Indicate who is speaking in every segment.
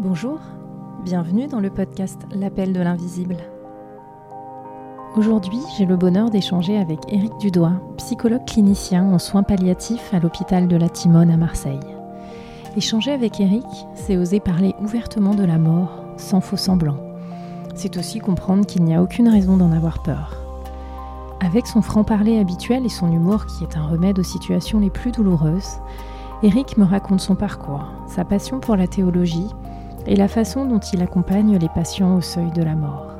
Speaker 1: Bonjour, bienvenue dans le podcast L'appel de l'invisible. Aujourd'hui, j'ai le bonheur d'échanger avec Éric Dudois, psychologue clinicien en soins palliatifs à l'hôpital de la Timone à Marseille. Échanger avec Éric, c'est oser parler ouvertement de la mort, sans faux semblant. C'est aussi comprendre qu'il n'y a aucune raison d'en avoir peur. Avec son franc-parler habituel et son humour qui est un remède aux situations les plus douloureuses, Éric me raconte son parcours, sa passion pour la théologie et la façon dont il accompagne les patients au seuil de la mort.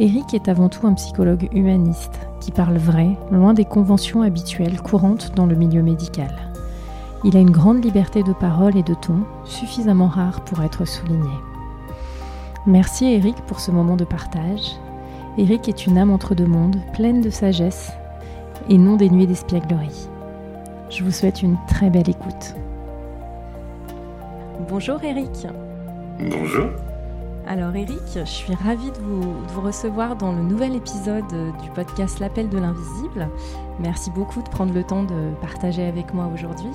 Speaker 1: Éric est avant tout un psychologue humaniste qui parle vrai, loin des conventions habituelles courantes dans le milieu médical. Il a une grande liberté de parole et de ton, suffisamment rare pour être souligné. Merci Éric pour ce moment de partage. Éric est une âme entre deux mondes, pleine de sagesse et non dénuée d'espièglerie. Je vous souhaite une très belle écoute. Bonjour Éric.
Speaker 2: Bonjour.
Speaker 1: Alors Eric, je suis ravie de vous, recevoir dans le nouvel épisode du podcast L'appel de l'invisible. Merci beaucoup de prendre le temps de partager avec moi aujourd'hui.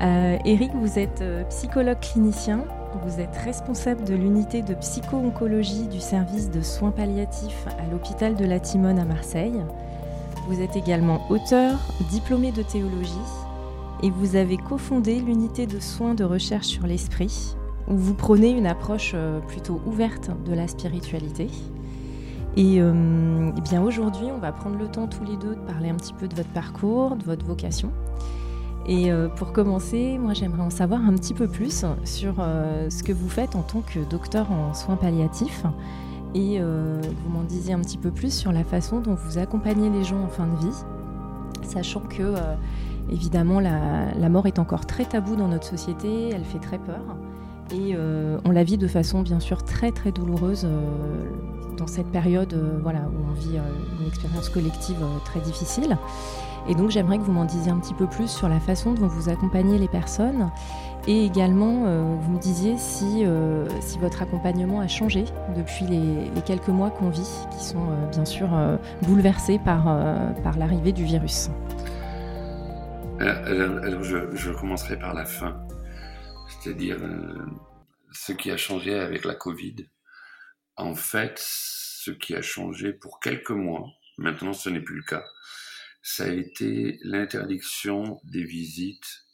Speaker 1: Euh, Eric, vous êtes euh, psychologue clinicien, vous êtes responsable de l'unité de psycho-oncologie du service de soins palliatifs à l'hôpital de la Timone à Marseille. Vous êtes également auteur, diplômé de théologie et vous avez cofondé l'unité de soins de recherche sur l'esprit où vous prenez une approche euh, plutôt ouverte de la spiritualité. Et, euh, eh bien aujourd'hui, on va prendre le temps tous les deux de parler un petit peu de votre parcours, de votre vocation. Et euh, pour commencer, moi j'aimerais en savoir un petit peu plus sur ce que vous faites en tant que docteur en soins palliatifs et vous m'en disiez un petit peu plus sur la façon dont vous accompagnez les gens en fin de vie, sachant que évidemment la, la mort est encore très taboue dans notre société, elle fait très peur. Et euh, on la vit de façon bien sûr très très douloureuse euh, dans cette période euh, voilà, où on vit une expérience collective très difficile. Et donc j'aimerais que vous m'en disiez un petit peu plus sur la façon dont vous accompagnez les personnes et également vous me disiez si, si votre accompagnement a changé depuis les, quelques mois qu'on vit, qui sont bien sûr bouleversés par, par l'arrivée du virus.
Speaker 2: Alors, je, je, commencerai par la fin c'est-à-dire euh, ce qui a changé avec la Covid. En fait, ce qui a changé pour quelques mois, maintenant ce n'est plus le cas, ça a été l'interdiction des visites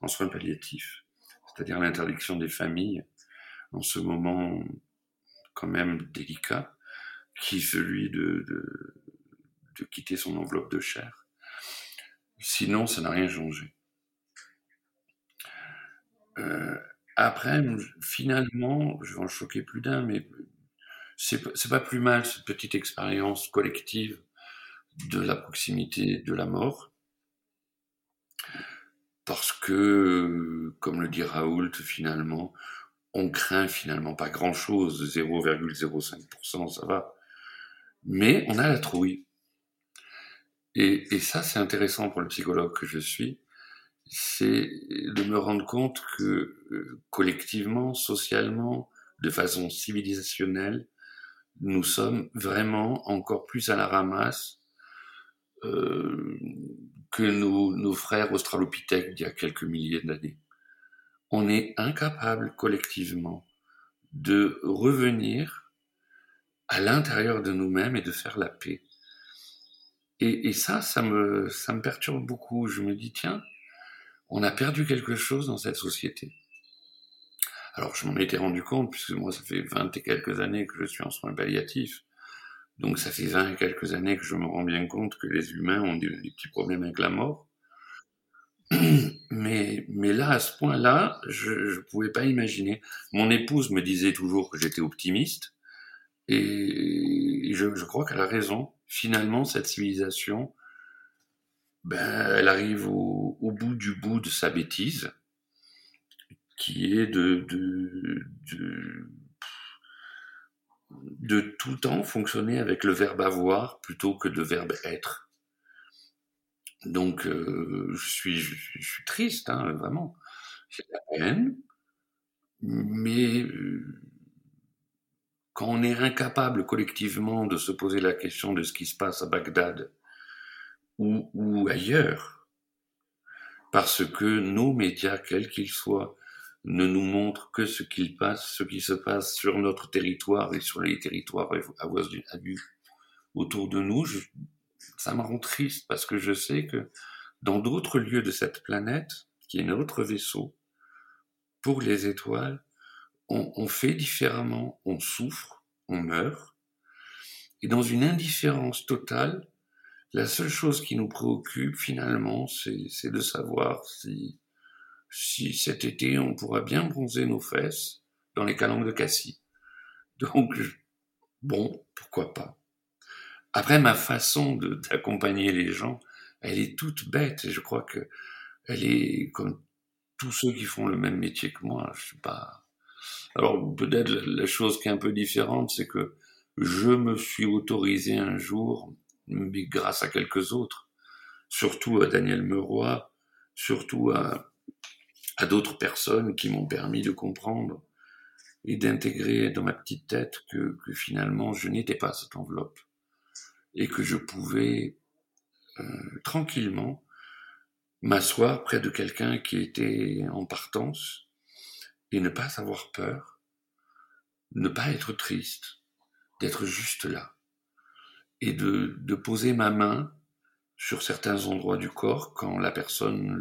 Speaker 2: en soins palliatifs, c'est-à-dire l'interdiction des familles en ce moment quand même délicat, qui est celui de, de, de quitter son enveloppe de chair. Sinon, ça n'a rien changé. Euh, après, finalement, je vais en choquer plus d'un, mais c'est pas plus mal cette petite expérience collective de la proximité de la mort. Parce que, comme le dit Raoult, finalement, on craint finalement pas grand chose, 0,05%, ça va. Mais on a la trouille. Et, et ça, c'est intéressant pour le psychologue que je suis, c'est de me rendre compte que euh, collectivement, socialement, de façon civilisationnelle, nous sommes vraiment encore plus à la ramasse euh, que nos, nos, frères australopithèques d'il y a quelques milliers d'années. On est incapable collectivement de revenir à l'intérieur de nous-mêmes et de faire la paix. Et, et ça, ça me, ça me perturbe beaucoup. Je me dis, tiens, on a perdu quelque chose dans cette société. Alors je m'en étais rendu compte, puisque moi ça fait vingt et quelques années que je suis en soins palliatifs, donc ça fait vingt et quelques années que je me rends bien compte que les humains ont des, petits problèmes avec la mort. Mais, mais là, à ce point-là, je ne pouvais pas imaginer. Mon épouse me disait toujours que j'étais optimiste, et je, crois qu'elle a raison. Finalement, cette civilisation, ben, elle arrive au, bout de sa bêtise, qui est de, tout le temps fonctionner avec le verbe avoir plutôt que le verbe être. Donc, euh, je, suis, triste, hein, vraiment. J'ai la peine, mais euh, quand on est incapable collectivement de se poser la question de ce qui se passe à Bagdad, ou, ailleurs. Parce que nos médias, quels qu'ils soient, ne nous montre que ce qu'il passe, ce qui se passe sur notre territoire et sur les territoires avoisinants autour de nous. ça me rend triste parce que je sais que dans d'autres lieux de cette planète, qui est notre vaisseau, pour les étoiles, on fait différemment, on souffre, on meurt, et dans une indifférence totale, la seule chose qui nous préoccupe finalement, c'est de savoir si, si cet été on pourra bien bronzer nos fesses dans les calanques de Cassis. Donc, bon, pourquoi pas. Après, ma façon d'accompagner les gens, elle est toute bête et je crois que elle est comme tous ceux qui font le même métier que moi. Je suis pas. Alors peut-être la chose qui est un peu différente, c'est que je me suis autorisé un jour mais grâce à quelques autres, surtout à Daniel Meroy, surtout à, d'autres personnes qui m'ont permis de comprendre et d'intégrer dans ma petite tête que, que finalement je n'étais pas cette enveloppe et que je pouvais euh, tranquillement m'asseoir près de quelqu'un qui était en partance et ne pas avoir peur, ne pas être triste, d'être juste là et de, de, poser ma main sur certains endroits du corps quand la personne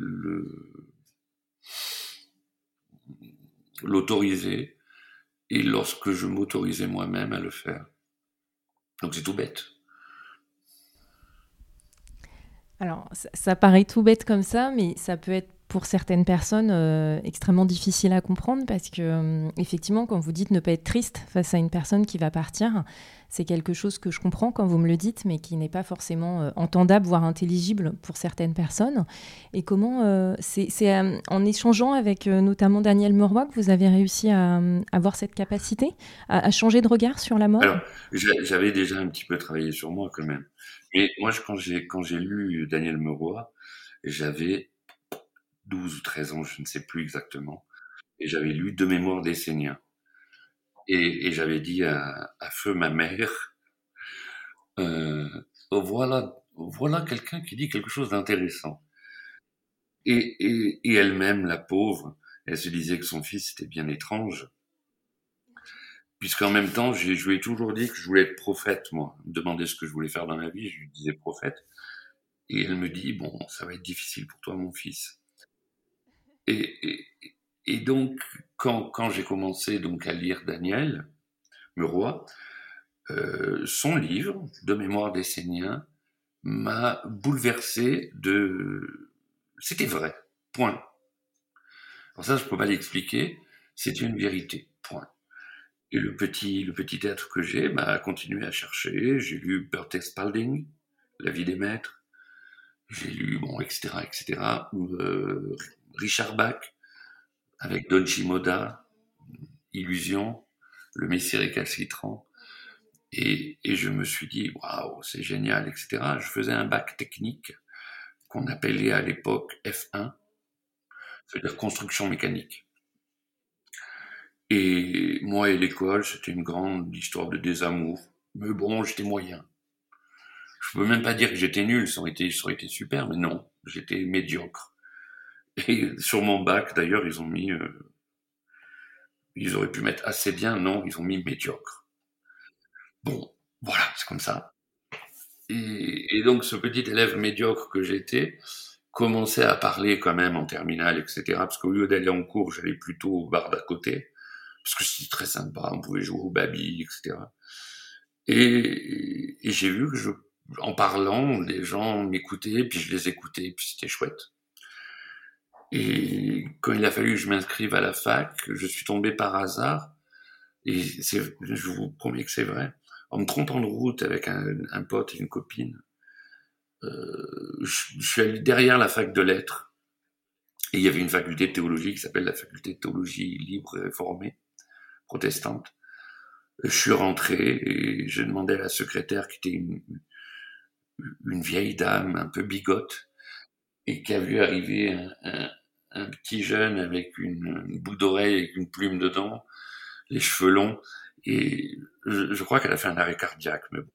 Speaker 2: l'autorisait et lorsque je m'autorisais moi-même à le faire. Donc c'est tout bête.
Speaker 1: Alors, ça, ça, paraît tout bête comme ça, mais ça peut être pour certaines personnes euh, extrêmement difficile à comprendre parce que euh, effectivement quand vous dites ne pas être triste face à une personne qui va partir c'est quelque chose que je comprends quand vous me le dites mais qui n'est pas forcément euh, entendable voire intelligible pour certaines personnes. Et comment c'est en échangeant avec notamment Daniel Meroy que vous avez réussi à, avoir cette capacité à, changer de regard sur la mort?
Speaker 2: J'avais déjà un petit peu travaillé sur moi quand même. Mais moi quand j'ai lu Daniel Meroy j'avais 12 ou 13 ans, je ne sais plus exactement. Et j'avais lu De mémoire des. Et, et j'avais dit à, à, feu ma mère, euh, oh, voilà, voilà quelqu'un qui dit quelque chose d'intéressant. Et, et, et elle-même, la pauvre, elle se disait que son fils était bien étrange. Puisqu'en même temps, je lui ai toujours dit que je voulais être prophète, moi. Me demander ce que je voulais faire dans la vie, je lui disais prophète. Et elle me dit, bon, ça va être difficile pour toi, mon fils. Et, donc, quand, j'ai commencé donc à lire Daniel Meroy, euh, son livre, De mémoire des Séniens, m'a bouleversé de... C'était vrai, point. Alors ça, je peux pas l'expliquer, c'est une vérité, point. Et le petit, le petit être que j'ai m'a continué à chercher. J'ai lu Berthe Spalding, La vie des maîtres. J'ai lu, bon, etc., etc. Euh, Richard Bach, avec Don Chimoda, Illusion, Le Messie récalcitrant. Et, et je me suis dit, waouh, c'est génial, etc. Je faisais un bac technique qu'on appelait à l'époque F1, c'est-à-dire construction mécanique. Et moi et l'école, c'était une grande histoire de désamour. Mais bon, j'étais moyen. Je peux même pas dire que j'étais nul, ça aurait été, ça aurait été super, mais non, j'étais médiocre. Et sur mon bac, d'ailleurs, ils ont mis. Euh, ils auraient pu mettre assez bien, non, ils ont mis médiocre. Bon, voilà, c'est comme ça. Et, donc, ce petit élève médiocre que j'étais commençait à parler quand même en terminale, etc. Parce qu'au lieu d'aller en cours, j'allais plutôt au bar d'à côté. Parce que c'était très sympa, on pouvait jouer au baby, etc. Et, et j'ai vu que je, en parlant, les gens m'écoutaient, puis je les écoutais, puis c'était chouette. Et quand il a fallu que je m'inscrive à la fac, je suis tombé par hasard, et je vous promets que c'est vrai, en me trompant de route avec un, pote et une copine, euh, je, je, suis allé derrière la fac de lettres, et il y avait une faculté de théologie qui s'appelle la faculté de théologie libre et réformée, protestante. Je suis rentré et j'ai demandé à la secrétaire, qui était une, une vieille dame un peu bigote, et qui a vu arriver un, un, un petit jeune avec une, une boucle d'oreille avec une plume dedans, les cheveux longs, et je, je crois qu'elle a fait un arrêt cardiaque. Mais bon.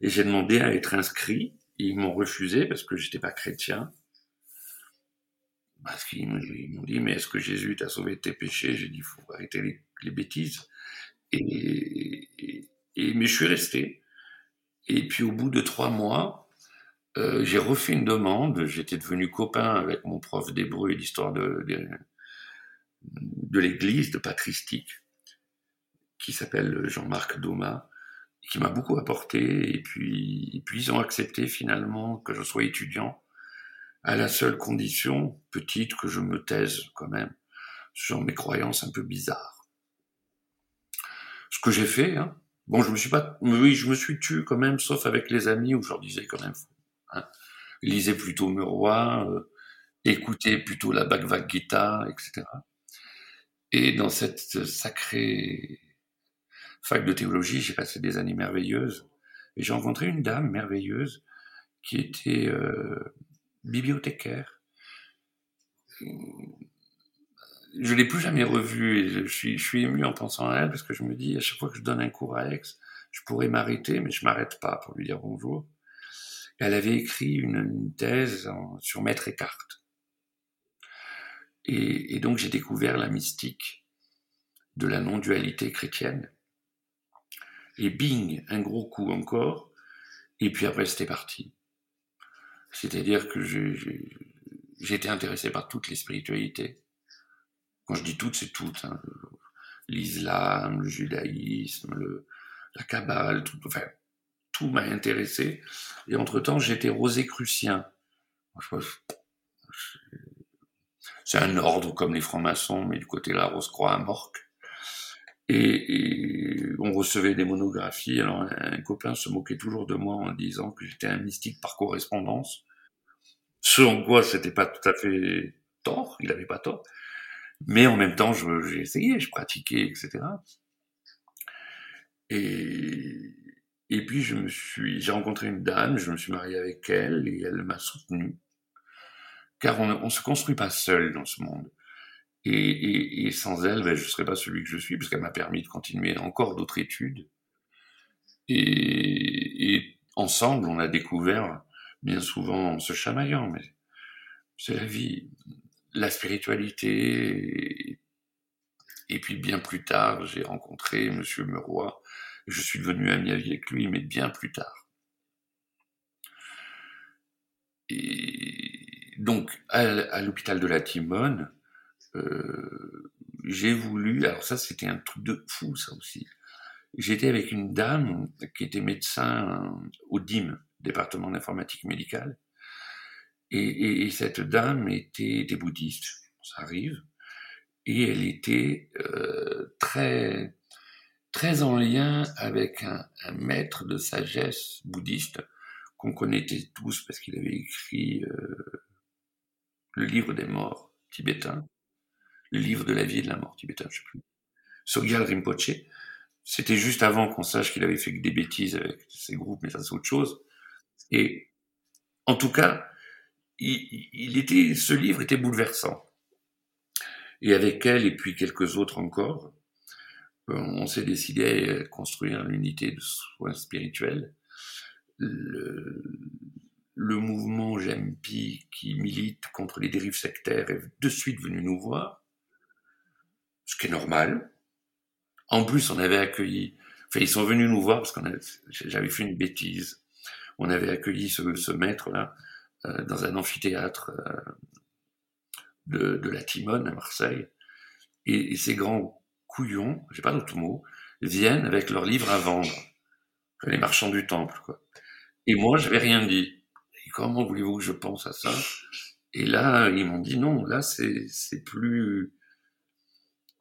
Speaker 2: Et j'ai demandé à être inscrit, ils m'ont refusé parce que j'étais pas chrétien. Parce qu'ils m'ont dit, mais est-ce que Jésus t'a sauvé de tes péchés? J'ai dit, faut arrêter les, bêtises. Et, mais je suis resté. Et puis au bout de trois mois, euh, j'ai refait une demande. J'étais devenu copain avec mon prof d'hébreu et d'histoire de, de, l'église, de patristique, qui s'appelle Jean-Marc Doma, qui m'a beaucoup apporté. Et puis, ils ont accepté finalement que je sois étudiant à la seule condition, petite, que je me taise quand même sur mes croyances un peu bizarres. Ce que j'ai fait, hein. Bon, je me suis pas, oui, je me suis tué quand même, sauf avec les amis où je leur disais quand même, hein, lisez plutôt Meroy, euh, écoutez plutôt la Bhagavad Gita, etc. Et dans cette sacrée fac de théologie, j'ai passé des années merveilleuses. Et j'ai rencontré une dame merveilleuse qui était euh, bibliothécaire. Je l'ai plus jamais revue et je suis, je suis ému en pensant à elle parce que je me dis à chaque fois que je donne un cours à Aix, je pourrais m'arrêter, mais je m'arrête pas pour lui dire bonjour. Elle avait écrit une, thèse sur Maître Eckhart. Et, et donc j'ai découvert la mystique de la non-dualité chrétienne. Et bing, un gros coup encore. Et puis après, c'était parti. C'est-à-dire que été intéressé par toutes les spiritualités. Quand je dis toutes, c'est toutes. Hein. L'islam, le judaïsme, le, la Kabbale, tout, enfin, tout m'a intéressé. Et entre-temps, j'étais rosicrucien. C'est un ordre comme les francs-maçons, mais du côté de la Rose-Croix à Morque. Et, on recevait des monographies. Alors un, copain se moquait toujours de moi en disant que j'étais un mystique par correspondance. Selon quoi, c'était pas tout à fait tort. Il avait pas tort. Mais en même temps, j'ai essayé, je pratiquais, etc. Et, et puis je me suis, j'ai rencontré une dame, je me suis marié avec elle et elle m'a soutenu. Car on ne se construit pas seul dans ce monde. Et, sans elle, ben, je ne serais pas celui que je suis, parce qu'elle m'a permis de continuer encore d'autres études. Et, ensemble, on a découvert, bien souvent en se chamaillant, mais c'est la vie, la spiritualité. Et, puis bien plus tard, j'ai rencontré Monsieur Meroy. Je suis devenu ami avec lui, mais bien plus tard. Et donc, à l'hôpital de la Timone, euh, j'ai voulu, alors ça c'était un truc de fou ça aussi, j'étais avec une dame qui était médecin au DIM, département d'informatique médicale, et, cette dame était, était, bouddhiste, ça arrive, et elle était euh, très très en lien avec un, maître de sagesse bouddhiste qu'on connaissait tous parce qu'il avait écrit euh, le livre des morts tibétains le livre de la vie et de la mort tibétain, je sais plus. Sogyal Rinpoche, c'était juste avant qu'on sache qu'il avait fait des bêtises avec ses groupes, mais ça c'est autre chose. Et en tout cas, il, était, ce livre était bouleversant. Et avec elle et puis quelques autres encore, on s'est décidé à construire l'unité de soins spirituels. Le, le mouvement JEMPI qui milite contre les dérives sectaires est de suite venu nous voir ce qui est normal. En plus, on avait accueilli, enfin, ils sont venus nous voir parce qu'on j'avais fait une bêtise. On avait accueilli ce, maître-là euh, dans un amphithéâtre euh, de, de, la Timone à Marseille. Et, ces grands couillons, j'ai pas d'autre mot, viennent avec leurs livres à vendre. Les marchands du temple, quoi. Et moi, j'avais rien dit. Comment voulez-vous que je pense à ça? Et là, ils m'ont dit non, là, c'est plus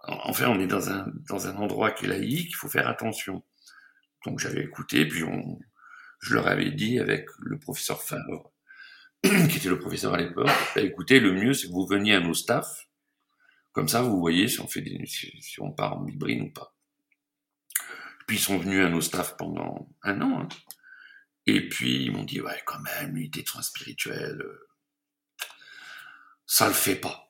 Speaker 2: Enfin, on est dans un, dans un endroit qui est laïque, il faut faire attention. Donc j'avais écouté, puis on, je leur avais dit avec le professeur Favre, qui était le professeur à l'époque, bah, écoutez, le mieux c'est que vous veniez à nos staffs, comme ça vous voyez si on fait des, si on part en hybride ou pas. Puis ils sont venus à nos staffs pendant un an, hein. et puis ils m'ont dit ouais quand même l'unité spirituels, euh, ça le fait pas.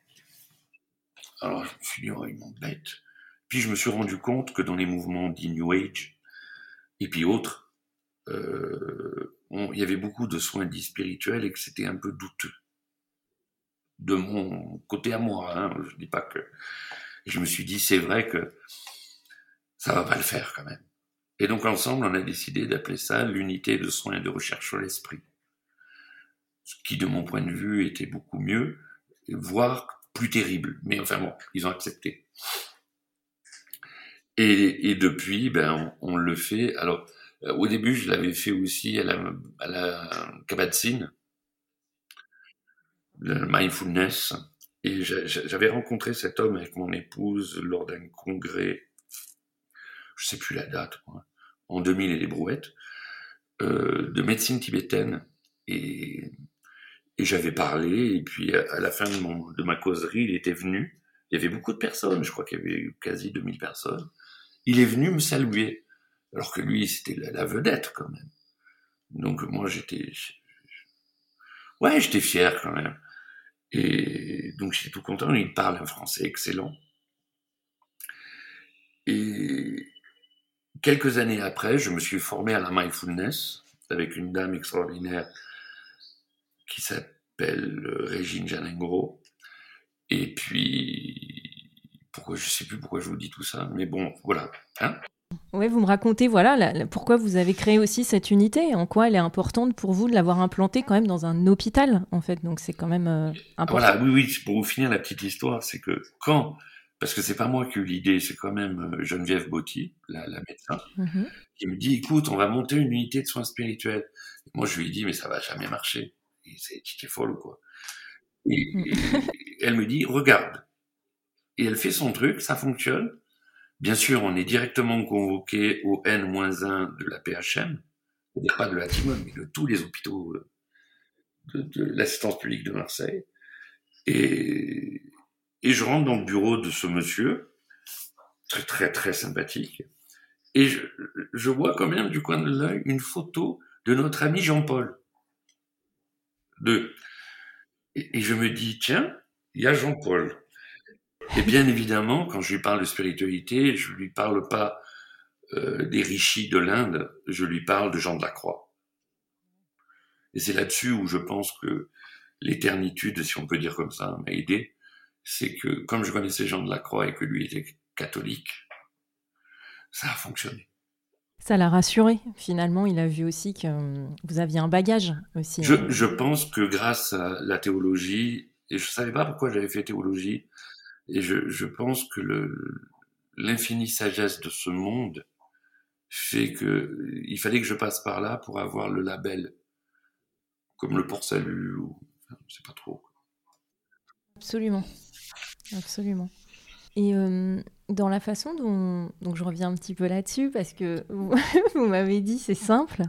Speaker 2: Alors je me suis dit, oh, ils m'embêtent. Puis je me suis rendu compte que dans les mouvements dits New Age, et puis autres, euh, il y avait beaucoup de soins dits spirituels et que c'était un peu douteux. De mon côté à moi. Hein. Je dis pas que. Je me suis dit, c'est vrai que ça va pas le faire quand même. Et donc ensemble, on a décidé d'appeler ça l'unité de soins et de recherche sur l'esprit. Ce qui, de mon point de vue, était beaucoup mieux, voire plus terrible. Mais enfin bon, ils ont accepté. Et, et depuis, ben, on, le fait. Alors, euh, au début, je l'avais fait aussi à la, à la Kabat-Zinn, le mindfulness. Et j'avais rencontré cet homme avec mon épouse lors d'un congrès, je sais plus la date, en 2000 et des brouettes, euh, de médecine tibétaine. Et, et j'avais parlé, et puis à, la fin de, mon, de ma causerie, il était venu. Il y avait beaucoup de personnes, je crois qu'il y avait quasi 2000 personnes. Il est venu me saluer, alors que lui, c'était la vedette quand même. Donc moi, j'étais... Ouais, j'étais fier quand même. Et donc j'étais tout content, il parle un français excellent. Et quelques années après, je me suis formé à la mindfulness avec une dame extraordinaire qui s'appelle Régine Janengro. Et puis, pourquoi, je sais plus pourquoi je vous dis tout ça, mais bon, voilà. Hein
Speaker 1: oui, vous me racontez voilà pourquoi vous avez créé aussi cette unité, en quoi elle est importante pour vous de l'avoir implantée quand même dans un hôpital en fait. Donc c'est quand même euh, important.
Speaker 2: Voilà, oui, oui. Pour vous finir la petite histoire, c'est que quand, parce que c'est pas moi qui ai eu l'idée, c'est quand même euh, Geneviève Botti, la, médecin, mm-hmm. qui me dit écoute, on va monter une unité de soins spirituels. moi je lui ai dit mais ça va jamais marcher. C'est folle ou quoi. et mm. elle me dit regarde. Et elle fait son truc, ça fonctionne. Bien sûr, on est directement convoqué au N-1 de la PHM, pas de la Timone, mais de tous les hôpitaux euh, de, l'assistance publique de Marseille. Et, je rentre dans le bureau de ce monsieur, très très très sympathique, et je, vois quand même du coin de l'œil une photo de notre ami Jean-Paul. Et je me dis, tiens, il y a Jean-Paul. Et bien évidemment, quand je lui parle de spiritualité, je lui parle pas euh, des rishis de l'Inde, je lui parle de Jean de la Croix. Et c'est là-dessus où je pense que l'éternitude, si on peut dire comme ça, m'a aidé. C'est que comme je connaissais Jean de la Croix et que lui était catholique, ça a fonctionné.
Speaker 1: Ça l'a rassuré. Finalement, il a vu aussi que euh, vous aviez un bagage aussi.
Speaker 2: Je, hein. je pense que grâce à la théologie, et je savais pas pourquoi j'avais fait théologie, et je, pense que l'infinie sagesse de ce monde fait que il fallait que je passe par là pour avoir le label, comme le port salut ou je sais pas trop.
Speaker 1: Absolument, absolument. Et euh, dans la façon dont, donc je reviens un petit peu là-dessus parce que vous m'avez dit c'est simple,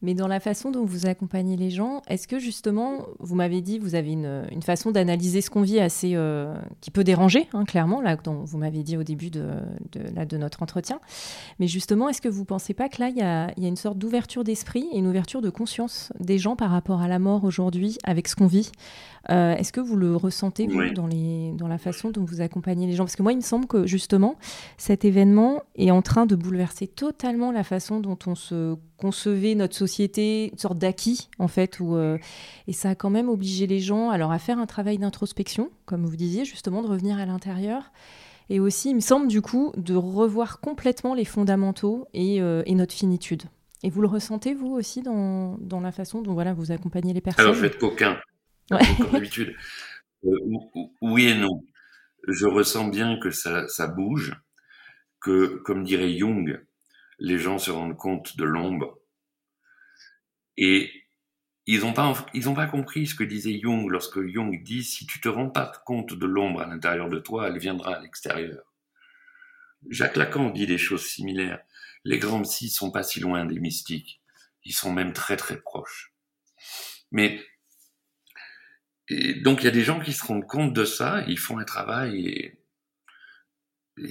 Speaker 1: mais dans la façon dont vous accompagnez les gens, est-ce que justement, vous m'avez dit, vous avez une, une façon d'analyser ce qu'on vit assez euh, qui peut déranger, hein, clairement, là, dont vous m'avez dit au début de, de, là, de notre entretien. Mais justement, est-ce que vous ne pensez pas que là, il y a, y a, une sorte d'ouverture d'esprit et une ouverture de conscience des gens par rapport à la mort aujourd'hui avec ce qu'on vit? Euh, Est-ce que vous le ressentez, vous, dans, les, dans la façon dont vous accompagnez les gens? Parce que moi, il me semble que justement, cet événement est en train de bouleverser totalement la façon dont on se concevait notre société, une sorte d'acquis en fait, où, euh, et ça a quand même obligé les gens alors à faire un travail d'introspection, comme vous disiez justement, de revenir à l'intérieur, et aussi, il me semble du coup, de revoir complètement les fondamentaux et, euh, et notre finitude. Et vous le ressentez vous aussi dans, dans, la façon dont voilà vous accompagnez les personnes?
Speaker 2: Alors je vais être coquin, ouais. comme d'habitude. Euh, oui et non. Je ressens bien que ça, ça bouge, que comme dirait Jung, les gens se rendent compte de l'ombre. Et ils n'ont pas, ils ont pas compris ce que disait Jung lorsque Jung dit si tu te rends pas compte de l'ombre à l'intérieur de toi, elle viendra à l'extérieur. Jacques Lacan dit des choses similaires. Les grands psys sont pas si loin des mystiques. Ils sont même très très proches. Mais et donc il y a des gens qui se rendent compte de ça, ils font un travail et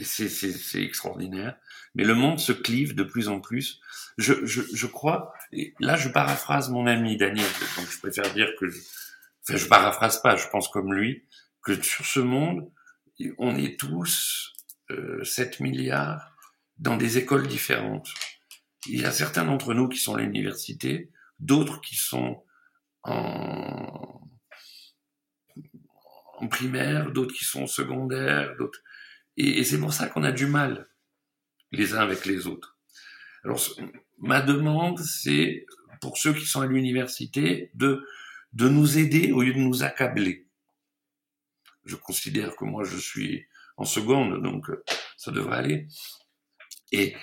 Speaker 2: c'est extraordinaire. Mais le monde se clive de plus en plus. Je, je, je crois, et là je paraphrase mon ami Daniel, donc je préfère dire que, je, enfin je paraphrase pas, je pense comme lui, que sur ce monde, on est tous euh, 7 milliards dans des écoles différentes. Il y a certains d'entre nous qui sont à l'université, d'autres qui sont en, en primaire, d'autres qui sont en secondaire, d'autres. Et, c'est pour ça qu'on a du mal les uns avec les autres. Alors, ma demande, c'est pour ceux qui sont à l'université de, de nous aider au lieu de nous accabler. Je considère que moi, je suis en seconde, donc euh, ça devrait aller. Et,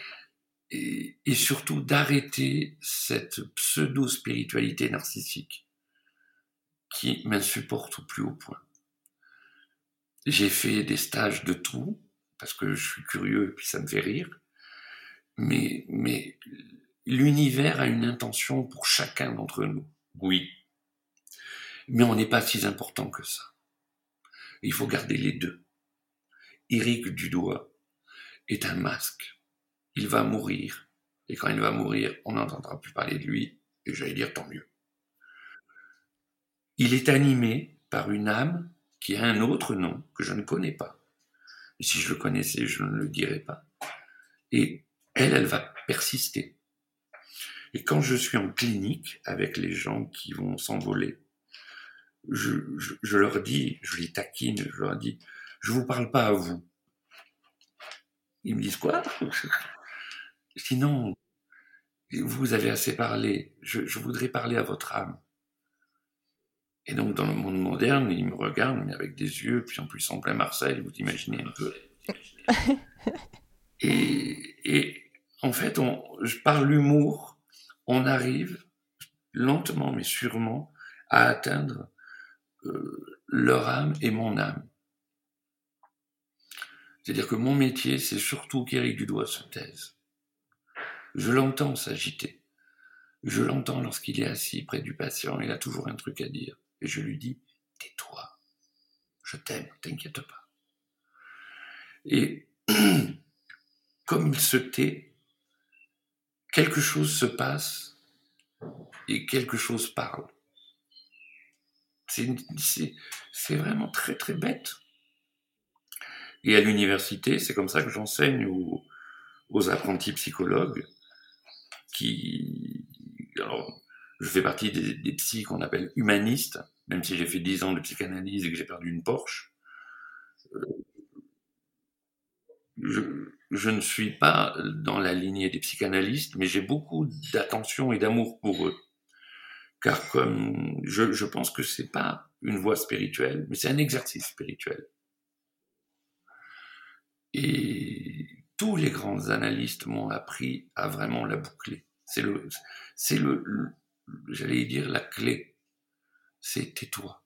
Speaker 2: et surtout d'arrêter cette pseudo-spiritualité narcissique qui m'insupporte au plus haut point. J'ai fait des stages de tout, parce que je suis curieux et puis ça me fait rire. Mais, mais l'univers a une intention pour chacun d'entre nous. Oui. Mais on n'est pas si important que ça. Il faut garder les deux. Éric Dudois est un masque. Il va mourir. Et quand il va mourir, on n'entendra plus parler de lui. Et j'allais dire tant mieux. Il est animé par une âme qui a un autre nom que je ne connais pas. Si je le connaissais, je ne le dirais pas. Et elle, elle va persister. Et quand je suis en clinique avec les gens qui vont s'envoler, je, leur dis, je les taquine, je leur dis, je vous parle pas à vous. Ils me disent quoi? Sinon, vous avez assez parlé. Je, voudrais parler à votre âme. Et donc, dans le monde moderne, ils me regardent, mais avec des yeux, puis en plus en plein Marseille, vous imaginez un peu. et, et en fait, on, par l'humour, on arrive lentement mais sûrement à atteindre euh, leur âme et mon âme. C'est-à-dire que mon métier, c'est surtout qu'Éric Dudois se taise. Je l'entends s'agiter. Je l'entends lorsqu'il est assis près du patient, il a toujours un truc à dire. Et je lui dis, tais-toi, je t'aime, t'inquiète pas. Et comme il se tait, quelque chose se passe et quelque chose parle. C'est vraiment très très bête. Et à l'université, c'est comme ça que j'enseigne aux, apprentis psychologues qui... Alors, je fais partie des, des qu'on appelle humanistes, même si j'ai fait 10 ans de psychanalyse et que j'ai perdu une Porsche. Euh, je, ne suis pas dans la lignée des psychanalystes, mais j'ai beaucoup d'attention et d'amour pour eux. Car comme je, je pense que c'est pas une voie spirituelle, mais c'est un exercice spirituel. Et tous les grands analystes m'ont appris à vraiment la boucler. C'est le, c'est le, j'allais dire la clé. C'est tais-toi.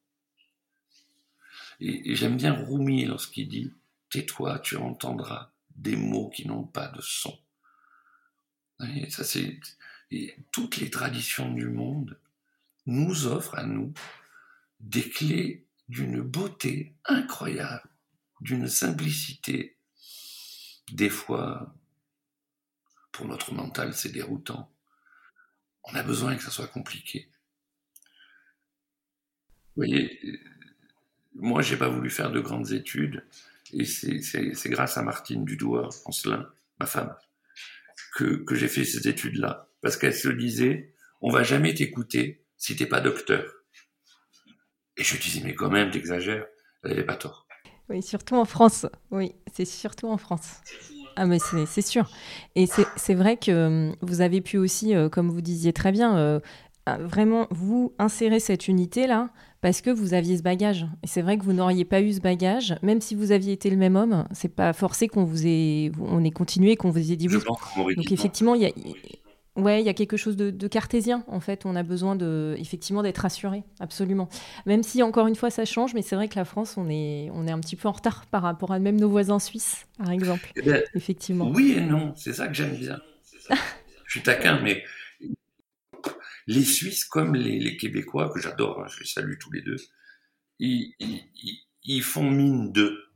Speaker 2: Et, j'aime bien Rumi lorsqu'il dit tais-toi, tu entendras des mots qui n'ont pas de son. Et ça, c'est toutes les traditions du monde nous offrent à nous des clés d'une beauté incroyable, d'une simplicité. Des fois, pour notre mental, c'est déroutant. On a besoin que ça soit compliqué. Voyez, moi, j'ai pas voulu faire de grandes études. Et c'est grâce à Martine Dudois, Ancelin, ma femme, que, j'ai fait ces études-là. Parce qu'elle se disait, on va jamais t'écouter si t'es pas docteur. Et je disais, mais quand même, t'exagères. Elle n'avait pas tort.
Speaker 1: Oui, surtout en France. Oui, c'est surtout en France. Ah, mais c'est sûr. Et c'est vrai que euh, vous avez pu aussi, euh, comme vous disiez très bien, euh, vraiment vous insérer cette unité-là parce que vous aviez ce bagage. Et c'est vrai que vous n'auriez pas eu ce bagage, même si vous aviez été le même homme, c'est pas forcé qu'on vous ait, on ait continué, qu'on vous ait dit oui. Donc effectivement, il y a, ouais, il y a quelque chose de, cartésien en fait. On a besoin de, effectivement, d'être rassuré, absolument. Même si encore une fois ça change, mais c'est vrai que la France, on est, on est un petit peu en retard par rapport à même nos voisins suisses, par exemple.
Speaker 2: Eh ben,
Speaker 1: effectivement.
Speaker 2: Oui et non, c'est ça que j'aime bien. Je suis taquin, mais les Suisses comme les, Québécois, que j'adore, hein, je les salue tous les deux, ils, font mine d'eux.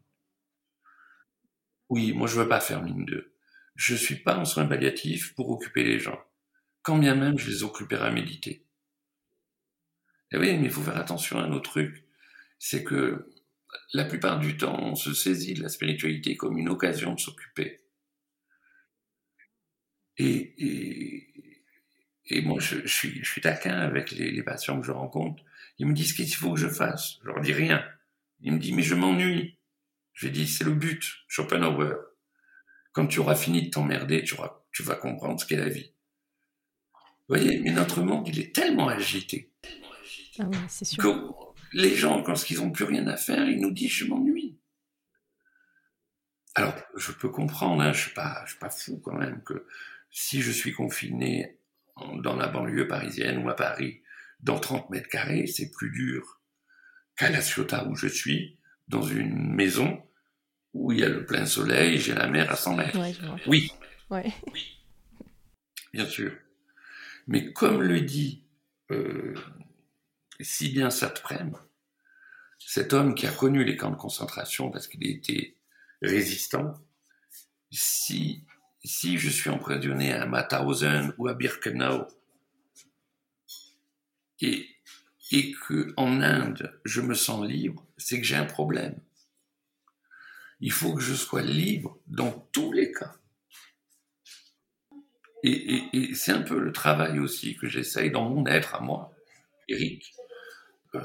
Speaker 2: Oui, moi je veux pas faire mine d'eux. Je suis pas en soins palliatifs pour occuper les gens. Quand bien même je les occuperai à méditer. Et eh oui, mais il faut faire attention à un autre truc. C'est que la plupart du temps, on se saisit de la spiritualité comme une occasion de s'occuper. Et, et moi, je, suis, je suis taquin avec les, patients que je rencontre. Ils me disent qu'est-ce qu'il faut que je fasse? Je leur dis rien. Il me dit, mais je m'ennuie. Je dit, c'est le but, Schopenhauer. Quand tu auras fini de t'emmerder, tu, tu vas comprendre ce qu'est la vie. Vous voyez, mais notre monde, il est tellement agité.
Speaker 1: Ah oui, c'est sûr.
Speaker 2: Que les gens, quand ils n'ont plus rien à faire, ils nous disent, je m'ennuie. Alors, je peux comprendre, hein, je suis pas, je suis pas fou quand même, que si je suis confiné dans la banlieue parisienne ou à Paris, dans 30 mètres carrés, c'est plus dur qu'à La Ciotat où je suis, dans une maison où il y a le plein soleil, j'ai la mer à 100 mètres. oui.
Speaker 1: Ouais.
Speaker 2: oui. Bien sûr. Mais comme le dit euh, si bien Satprem, cet homme qui a connu les camps de concentration parce qu'il était résistant, si, si je suis emprisonné à Mauthausen ou à Birkenau, et, et que en Inde je me sens libre, c'est que j'ai un problème. Il faut que je sois libre dans tous les cas. Et, c'est un peu le travail aussi que j'essaye dans mon être à moi, Eric, euh,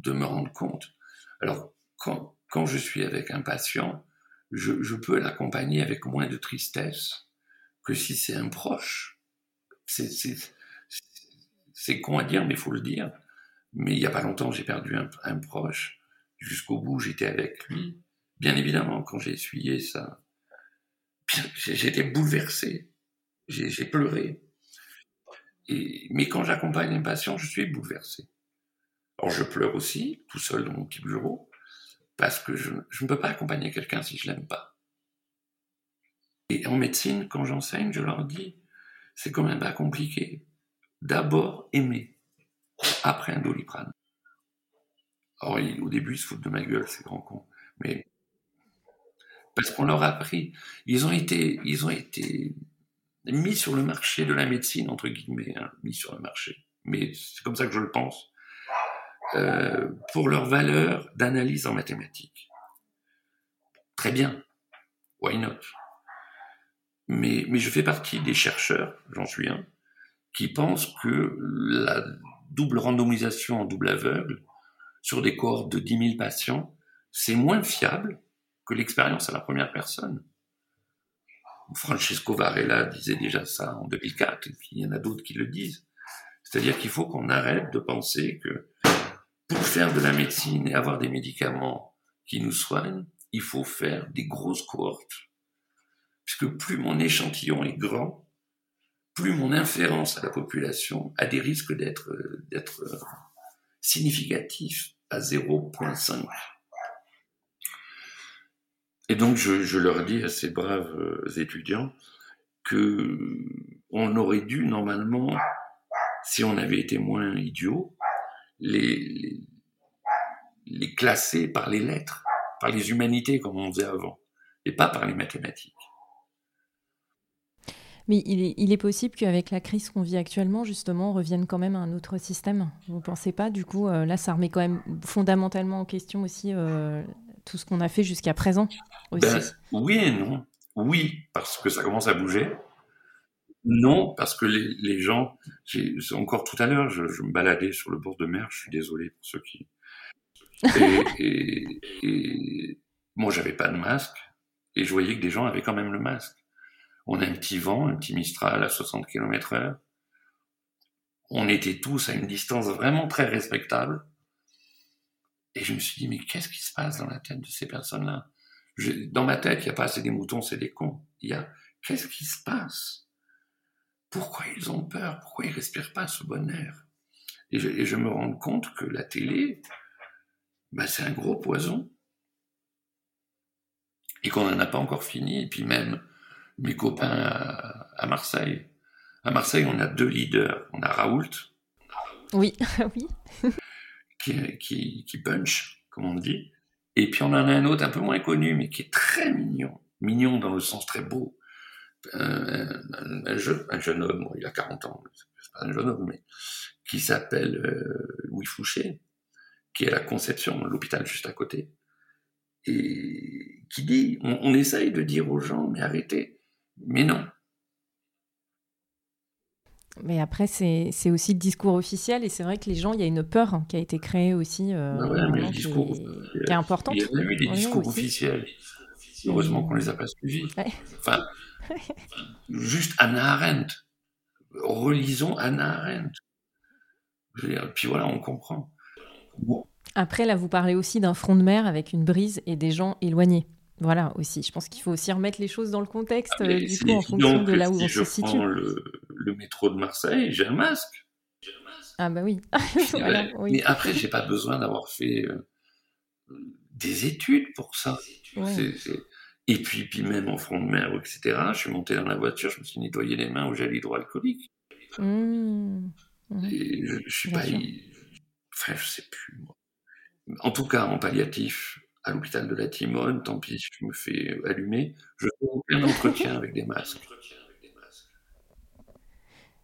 Speaker 2: de me rendre compte. Alors, quand, quand je suis avec un patient, je, je peux l'accompagner avec moins de tristesse que si c'est un proche. C'est con à dire, mais il faut le dire. Mais il n'y a pas longtemps, j'ai perdu un, proche. Jusqu'au bout, j'étais avec lui. Bien évidemment, quand j'ai essuyé ça, j'étais bouleversé. J'ai pleuré. Et, mais quand j'accompagne un patient, je suis bouleversé. Alors je pleure aussi, tout seul dans mon petit bureau, parce que je, ne peux pas accompagner quelqu'un si je l'aime pas. Et en médecine, quand j'enseigne, je leur dis, c'est quand même pas compliqué d'abord aimer, après un doliprane. Alors, au début, ils se foutent de ma gueule, ces grands cons. Mais, parce qu'on leur a appris, ils ont été, ils ont été mis sur le marché de la médecine, entre guillemets, hein, mis sur le marché. Mais c'est comme ça que je le pense. Euh, pour leur valeur d'analyse en mathématiques. Très bien. Why not? Mais, mais je fais partie des chercheurs, j'en suis un, qui pensent que la double randomisation en double aveugle sur des cohortes de 10 000 patients, c'est moins fiable que l'expérience à la première personne. Francesco Varela disait déjà ça en 2004, et puis il y en a d'autres qui le disent. C'est-à-dire qu'il faut qu'on arrête de penser que faire de la médecine et avoir des médicaments qui nous soignent, il faut faire des grosses cohortes. Puisque plus mon échantillon est grand, plus mon inférence à la population a des risques d'être significatif à 0,5. Et donc je, leur dis à ces braves euh, étudiants que on aurait dû normalement, si on avait été moins idiots, les, les classer par les lettres, par les humanités comme on faisait avant, et pas par les mathématiques.
Speaker 1: Mais il est, possible qu'avec la crise qu'on vit actuellement, justement, on revienne quand même à un autre système. Vous ne pensez pas Du coup, euh, là, ça remet quand même fondamentalement en question aussi euh, tout ce qu'on a fait jusqu'à présent.
Speaker 2: Ben, oui et non. Oui, parce que ça commence à bouger. Non, parce que les, gens, encore tout à l'heure, je, me baladais sur le bord de mer, je suis désolé pour ceux qui... Et, et moi, j'avais pas de masque, et je voyais que des gens avaient quand même le masque. On a un petit vent, un petit Mistral à 60 km heure. On était tous à une distance vraiment très respectable. Et je me suis dit, mais qu'est-ce qui se passe dans la tête de ces personnes-là? Dans ma tête, il n'y a pas assez des moutons, c'est des cons. Il y a, qu'est-ce qui se passe? Pourquoi ils ont peur Pourquoi ils respirent pas ce bon air et je, me rends compte que la télé, bah, c'est un gros poison. Et qu'on n'en a pas encore fini. Et puis même, mes copains à, Marseille. À Marseille, on a deux leaders. On a Raoult.
Speaker 1: Oui, oui.
Speaker 2: qui, qui, punch, comme on dit. Et puis on en a un autre un peu moins connu, mais qui est très mignon. Mignon dans le sens très beau. Un, jeune, homme, il a 40 ans, c'est pas un jeune homme, mais qui s'appelle euh, Louis Fouché, qui est à la Conception, l'hôpital juste à côté, et qui dit, on, on essaye de dire aux gens, mais arrêtez, mais non.
Speaker 1: Mais après, c'est aussi le discours officiel, et c'est vrai que les gens, il y a une peur qui a été créée aussi, euh,
Speaker 2: ouais, mais le
Speaker 1: qui, est, qui est importante.
Speaker 2: il y a eu des
Speaker 1: Oui,
Speaker 2: discours
Speaker 1: aussi.
Speaker 2: officiels. Heureusement qu'on les a pas suivis.
Speaker 1: Ouais.
Speaker 2: Enfin, juste Anna Arendt. Relisons Anna Arendt. Je veux dire, puis voilà, on comprend. Bon,
Speaker 1: Après, là, vous parlez aussi d'un front de mer avec une brise et des gens éloignés. Voilà aussi. Je pense qu'il faut aussi remettre les choses dans le contexte, euh, du coup, en fonction de là où
Speaker 2: si
Speaker 1: on se situe.
Speaker 2: prends le, le métro de Marseille, j'ai un masque.
Speaker 1: Ah bah oui. Voilà.
Speaker 2: Mais après, j'ai pas besoin d'avoir fait euh, des études pour ça.
Speaker 1: Ouais.
Speaker 2: Et puis, puis même en front de mer, etc., je suis monté dans la voiture, je me suis nettoyé les mains au gel hydroalcoolique.
Speaker 1: Mmh. Mhm.
Speaker 2: Et je, je suis
Speaker 1: Bien
Speaker 2: pas... Enfin, je sais plus, moi. En tout cas, en palliatif, à l'hôpital de la Timone, tant pis, je me fais allumer, je fais aucun entretien avec des masques.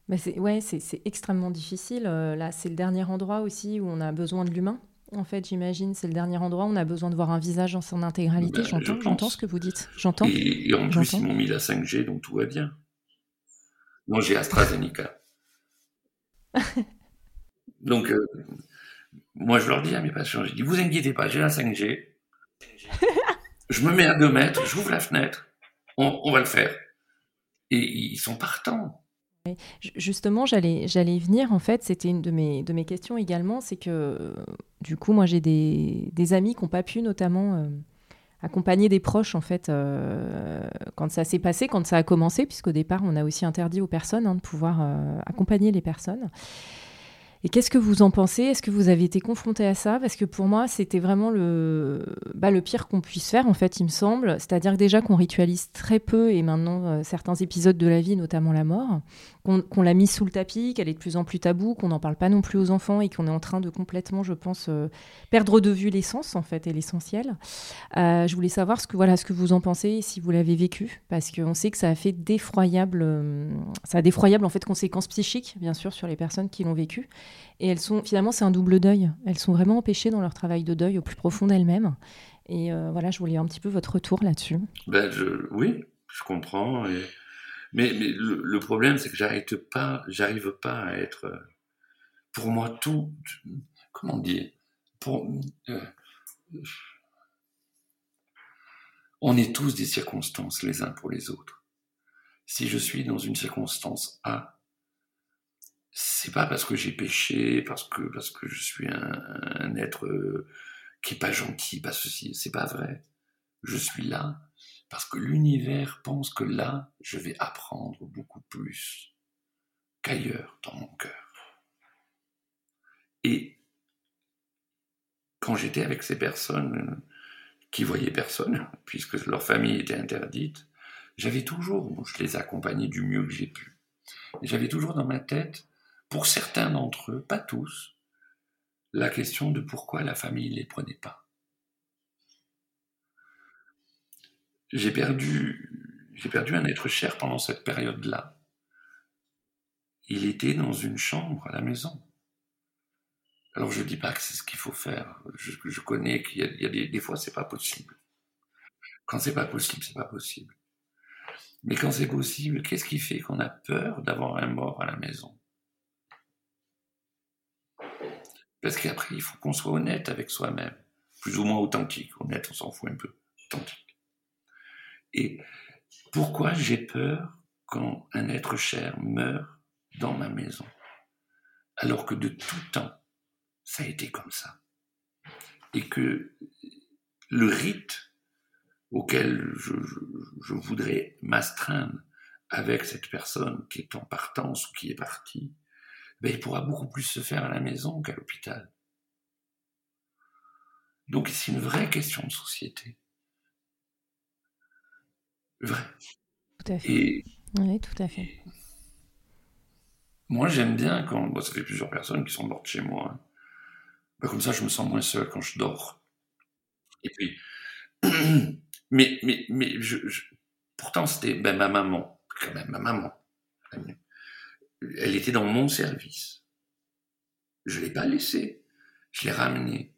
Speaker 1: Bah, c'est, ouais, c'est extrêmement difficile. Euh, là, c'est le dernier endroit aussi où on a besoin de l'humain. En fait, j'imagine, c'est le dernier endroit où on a besoin de voir un visage en son intégralité.
Speaker 2: Bah, je
Speaker 1: j'entends, ce que vous dites. J'entends.
Speaker 2: Et, et en plus, ils m'ont mis la 5G, donc tout va bien. Non, j'ai AstraZeneca. donc, euh, moi, je leur dis à mes patients, je dis, vous inquiétez pas, j'ai la 5G. Je me mets à 2 mètres, j'ouvre la fenêtre, on, on va le faire. Et ils sont partants.
Speaker 1: Ju- Justement, j'allais, j'allais venir. En fait, c'était une de mes, de mes questions également. C'est que, euh, du coup, moi, j'ai des, amis qui n'ont pas pu, notamment, euh, accompagner des proches, en fait, euh, quand ça s'est passé, quand ça a commencé, puisqu'au départ, on a aussi interdit aux personnes hein, de pouvoir accompagner les personnes. Et qu'est-ce que vous en pensez? Est-ce que vous avez été confronté à ça? Parce que pour moi, c'était vraiment le, bah, pire qu'on puisse faire, en fait, il me semble. C'est-à-dire déjà qu'on ritualise très peu, et maintenant euh, certains épisodes de la vie, notamment la mort, qu'on l'a mise sous le tapis, qu'elle est de plus en plus tabou, qu'on n'en parle pas non plus aux enfants, et qu'on est en train de complètement, je pense, euh, perdre de vue l'essence, en fait, et l'essentiel. Euh, je voulais savoir ce que, voilà, ce que vous en pensez, si vous l'avez vécu, parce qu'on sait que ça a fait d'effroyables, euh, ça a d'effroyables, en fait, conséquences psychiques, bien sûr, sur les personnes qui l'ont vécu. Et elles sont, finalement, c'est un double deuil. Elles sont vraiment empêchées dans leur travail de deuil au plus profond d'elles-mêmes. Et voilà, je voulais un petit peu votre retour là-dessus.
Speaker 2: Ben, oui, je comprends. Mais, le, problème, c'est que j'arrête pas, j'arrive pas à être. euh, Pour moi, tout. Comment dire euh, On est tous des circonstances les uns pour les autres. Si je suis dans une circonstance A, c'est pas parce que j'ai péché, parce que parce que je suis un, un être euh, qui est pas gentil, pas ceci, c'est pas vrai. Je suis là parce que l'univers pense que là, je vais apprendre beaucoup plus qu'ailleurs dans mon cœur. Et quand j'étais avec ces personnes qui voyaient personne, puisque leur famille était interdite, j'avais toujours, je les accompagnais du mieux que j'ai pu, j'avais toujours dans ma tête, pour certains d'entre eux, pas tous, la question de pourquoi la famille ne les prenait pas. J'ai perdu, j'ai perdu un être cher pendant cette période-là. Il était dans une chambre à la maison. Alors je dis pas que c'est ce qu'il faut faire. Je, connais qu'il y a, il y a des, des fois c'est pas possible. Quand c'est pas possible, c'est pas possible. Mais quand c'est possible, qu'est-ce qui fait qu'on a peur d'avoir un mort à la maison? Parce qu'après, il faut qu'on soit honnête avec soi-même, plus ou moins authentique. Honnête, on s'en fout un peu. Authentique. Et pourquoi j'ai peur quand un être cher meurt dans ma maison Alors que de tout temps, ça a été comme ça? Et que le rite auquel je, voudrais m'astreindre avec cette personne qui est en partance ou qui est partie, ben, il pourra beaucoup plus se faire à la maison qu'à l'hôpital. Donc c'est une vraie question de société. Vrai.
Speaker 1: Tout à fait.
Speaker 2: Et
Speaker 1: Oui, tout à fait.
Speaker 2: moi j'aime bien quand, bon, ça fait plusieurs personnes qui sont mortes chez moi. hein. Ben, comme ça je me sens moins seul quand je dors. Et puis, mais, mais, mais je, je- pourtant c'était ben, ma maman, quand même ma maman. Elle était dans mon service. Je l'ai pas laissée, je l'ai ramenée.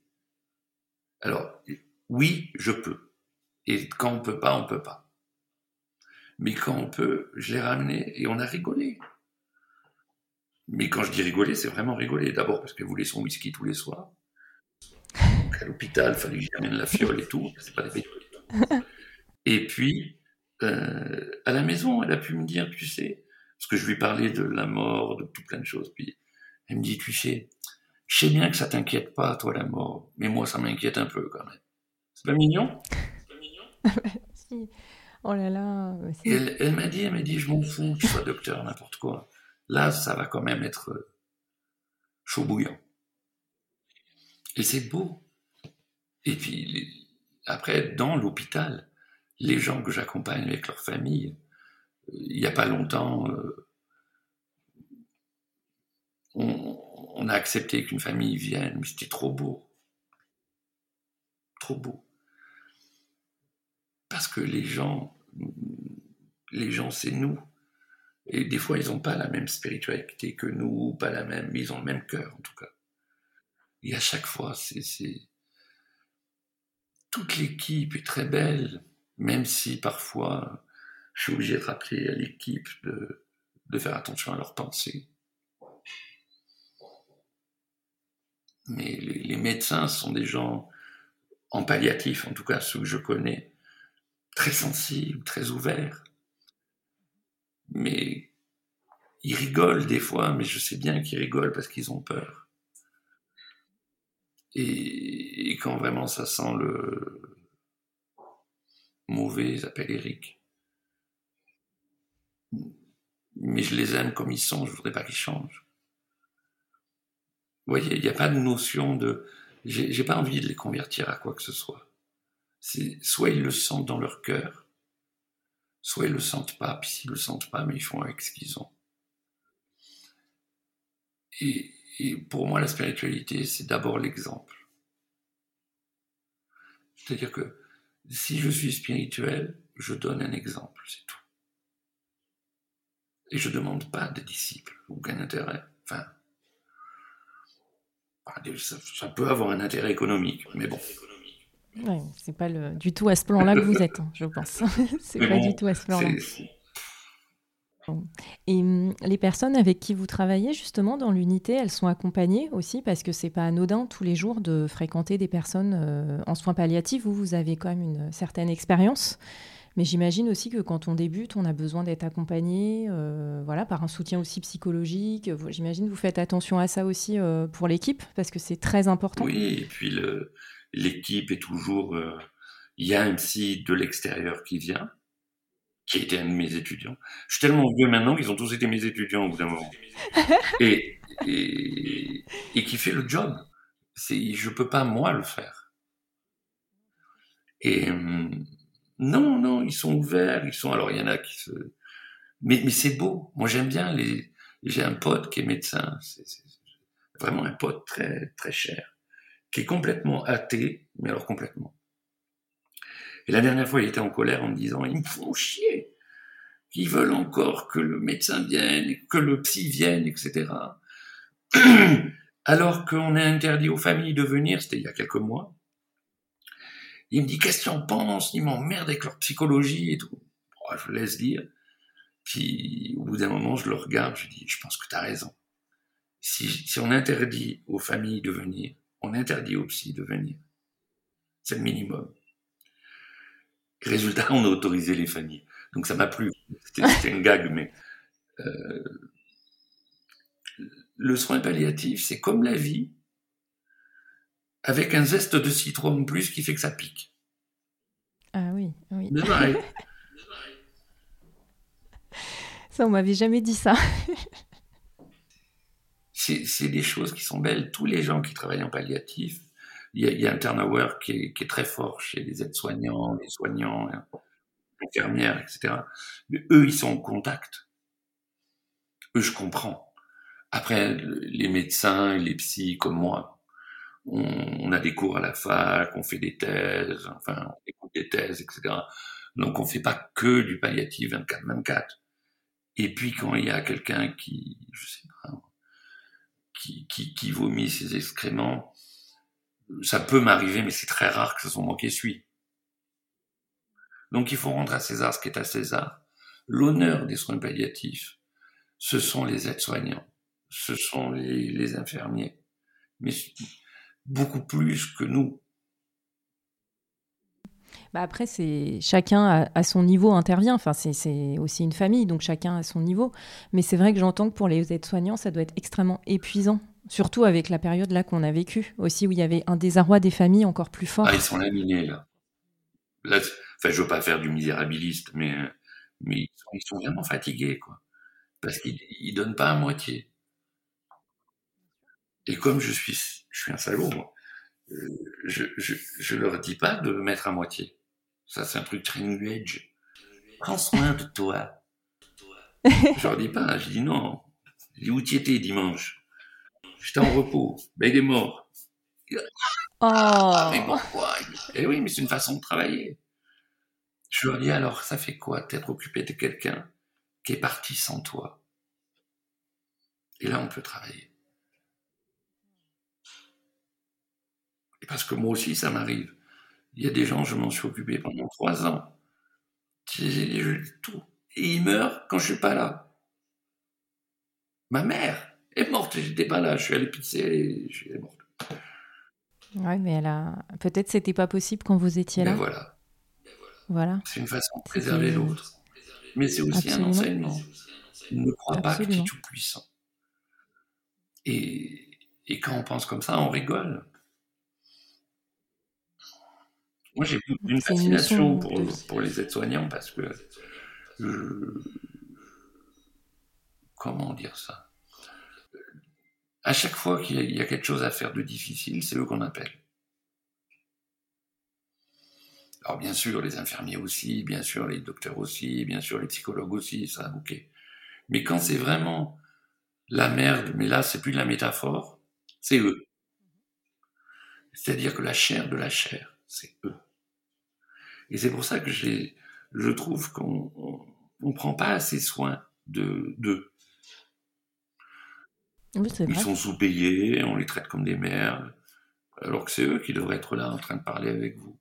Speaker 2: Alors, oui, je peux. Et quand on peut pas, on peut pas. Mais quand on peut, je l'ai ramenée et on a rigolé. Mais quand je dis rigoler, c'est vraiment rigoler. D'abord parce qu'elle voulait son whisky tous les soirs. Donc à l'hôpital, il fallait que j'amène la fiole et tout. C'est pas des Et puis, euh, à la maison, elle a pu me dire, tu sais, parce que je lui parlais de la mort, de tout plein de choses. Puis elle me dit, tu sais, je sais bien que ça t'inquiète pas, toi, la mort, mais moi, ça m'inquiète un peu quand même. C'est pas mignon?
Speaker 1: Si. Oh là là.
Speaker 2: elle, elle m'a dit, elle m'a dit, je m'en fous, tu sois docteur, n'importe quoi. Là, ça va quand même être euh, chaud bouillant. Et c'est beau. Et puis, après, dans l'hôpital, les gens que j'accompagne avec leur famille, euh, il n'y a pas longtemps, euh, on, a accepté qu'une famille vienne, mais c'était trop beau. Trop beau. Que les gens, les gens, c'est nous. Et des fois, ils n'ont pas la même spiritualité que nous, pas la même, mais ils ont le même cœur, en tout cas. Et à chaque fois, c'est. Toute l'équipe est très belle, même si parfois, je suis obligé de rappeler à l'équipe de, de faire attention à leurs pensées. Mais les, médecins sont des gens en palliatif, en tout cas ceux que je connais, très sensibles, très ouverts. Mais ils rigolent des fois, mais je sais bien qu'ils rigolent parce qu'ils ont peur. Et, quand vraiment ça sent le mauvais, ils Eric. Mais je les aime comme ils sont, je voudrais pas qu'ils changent. Vous voyez, il n'y a pas de notion de. J'ai pas envie de les convertir à quoi que ce soit. Soit ils le sentent dans leur cœur, soit ils le sentent pas, puis s'ils le sentent pas, mais ils font avec ce qu'ils ont. Et, pour moi, la spiritualité, c'est d'abord l'exemple. C'est-à-dire que si je suis spirituel, je donne un exemple, c'est tout. Et je ne demande pas de disciples, aucun intérêt. Enfin, ça, peut avoir un intérêt économique, mais bon.
Speaker 1: Ouais, c'est pas le, du tout à ce plan-là que vous êtes, hein, je pense. c'est pas du tout à ce plan-là. Et hum, les personnes avec qui vous travaillez justement dans l'unité, elles sont accompagnées aussi parce que c'est pas anodin tous les jours de fréquenter des personnes euh, en soins palliatifs. Vous, vous avez quand même une certaine expérience. Mais j'imagine aussi que quand on débute, on a besoin d'être accompagné euh, voilà, par un soutien aussi psychologique. J'imagine que vous faites attention à ça aussi euh, pour l'équipe, parce que c'est très important.
Speaker 2: Oui, et puis l'équipe est toujours... Euh, il y a un psy de l'extérieur qui vient, qui a été un de mes étudiants. Je suis tellement vieux maintenant qu'ils ont tous été mes étudiants au bout d'un moment. et, et, et, qui fait le job. Je ne peux pas, moi, le faire. Et... Hum, non, non, ils sont ouverts, ils sont. Alors, il y en a qui se. Mais, mais c'est beau. Moi, j'aime bien les. J'ai un pote qui est médecin. C'est vraiment un pote très, très cher. Qui est complètement athée, mais alors complètement. Et la dernière fois, il était en colère en me disant Ils me font chier. Ils veulent encore que le médecin vienne, que le psy vienne, etc. Alors qu'on a interdit aux familles de venir, c'était il y a quelques mois. Il me dit qu'est-ce que tu en penses? Ils m'emmerdent avec leur psychologie et tout. je laisse dire. Puis au bout d'un moment, je le regarde, je dis je pense que tu as raison. Si, si on interdit aux familles de venir, on interdit aux psy de venir. C'est le minimum. Résultat, on a autorisé les familles. Donc ça m'a plu. C'était une gag, mais euh, le soin palliatif, c'est comme la vie avec un zeste de citron en plus qui fait que ça pique.
Speaker 1: Ah oui, oui. ça, on m'avait jamais dit ça.
Speaker 2: c'est des choses qui sont belles. Tous les gens qui travaillent en palliatif, il y, a, un turnover qui est, très fort chez les aides-soignants, les soignants, les infirmières, etc. Mais eux, ils sont en contact. Eux, je comprends. Après, les médecins, les psys comme moi, on, a des cours à la fac, on fait des thèses, enfin, on écoute des thèses, etc. Donc on fait pas que du palliatif 24-24. Et puis quand il y a quelqu'un qui, je sais pas, qui, vomit ses excréments, ça peut m'arriver, mais c'est très rare que ce soit moi qui suis. Donc il faut rendre à César ce qui est à César. L'honneur des soins palliatifs, ce sont les aides-soignants, ce sont les, infirmiers. Mais beaucoup plus que nous.
Speaker 1: Bah après, c'est chacun à, son niveau intervient. Enfin, c'est aussi une famille, donc chacun à son niveau. Mais c'est vrai que j'entends que pour les aides-soignants, ça doit être extrêmement épuisant, surtout avec la période là qu'on a vécue, aussi où il y avait un désarroi des familles encore plus fort.
Speaker 2: Ah, ils sont laminés là. là enfin, je veux pas faire du misérabiliste, mais mais ils sont, vraiment fatigués, quoi, parce qu'ils donnent pas à moitié. Et comme je suis, je suis un salaud, moi, euh, je, je, je leur dis pas de mettre à moitié. Ça, c'est un truc très new age. Prends soin de toi. je leur dis pas, je dis non. Je dis où tu étais dimanche? J'étais en repos. Ben, il est mort.
Speaker 1: Oh. Ah,
Speaker 2: mais pourquoi? Eh oui, mais c'est une façon de travailler. Je leur dis alors, ça fait quoi d'être occupé de quelqu'un qui est parti sans toi? Et là, on peut travailler. Et parce que moi aussi, ça m'arrive. Il y a des gens, je m'en suis occupé pendant trois ans. tout. Et ils meurent quand je suis pas là. Ma mère est morte, j'étais pas là. Je suis allé pisser, elle est morte.
Speaker 1: Ouais, mais elle a. Peut-être c'était pas possible quand vous étiez là.
Speaker 2: Mais voilà.
Speaker 1: Voilà.
Speaker 2: C'est une façon de préserver l'autre. Mais c'est aussi un enseignement. Ne croit pas que tu es tout puissant. Et, et quand on pense comme ça, on rigole. Moi, j'ai une fascination pour, pour, les aides-soignants parce que. comment dire ça? À chaque fois qu'il y, a quelque chose à faire de difficile, c'est eux qu'on appelle. Alors, bien sûr, les infirmiers aussi, bien sûr, les docteurs aussi, bien sûr, les psychologues aussi, ça, ok. Mais quand c'est vraiment la merde, mais là, c'est plus de la métaphore, c'est eux. C'est-à-dire que la chair de la chair, c'est eux. Et c'est pour ça que je trouve qu'on ne prend pas assez soin de d'eux. Ils sont sous-payés, on les traite comme des merdes, alors que c'est eux qui devraient être là en train de parler avec vous.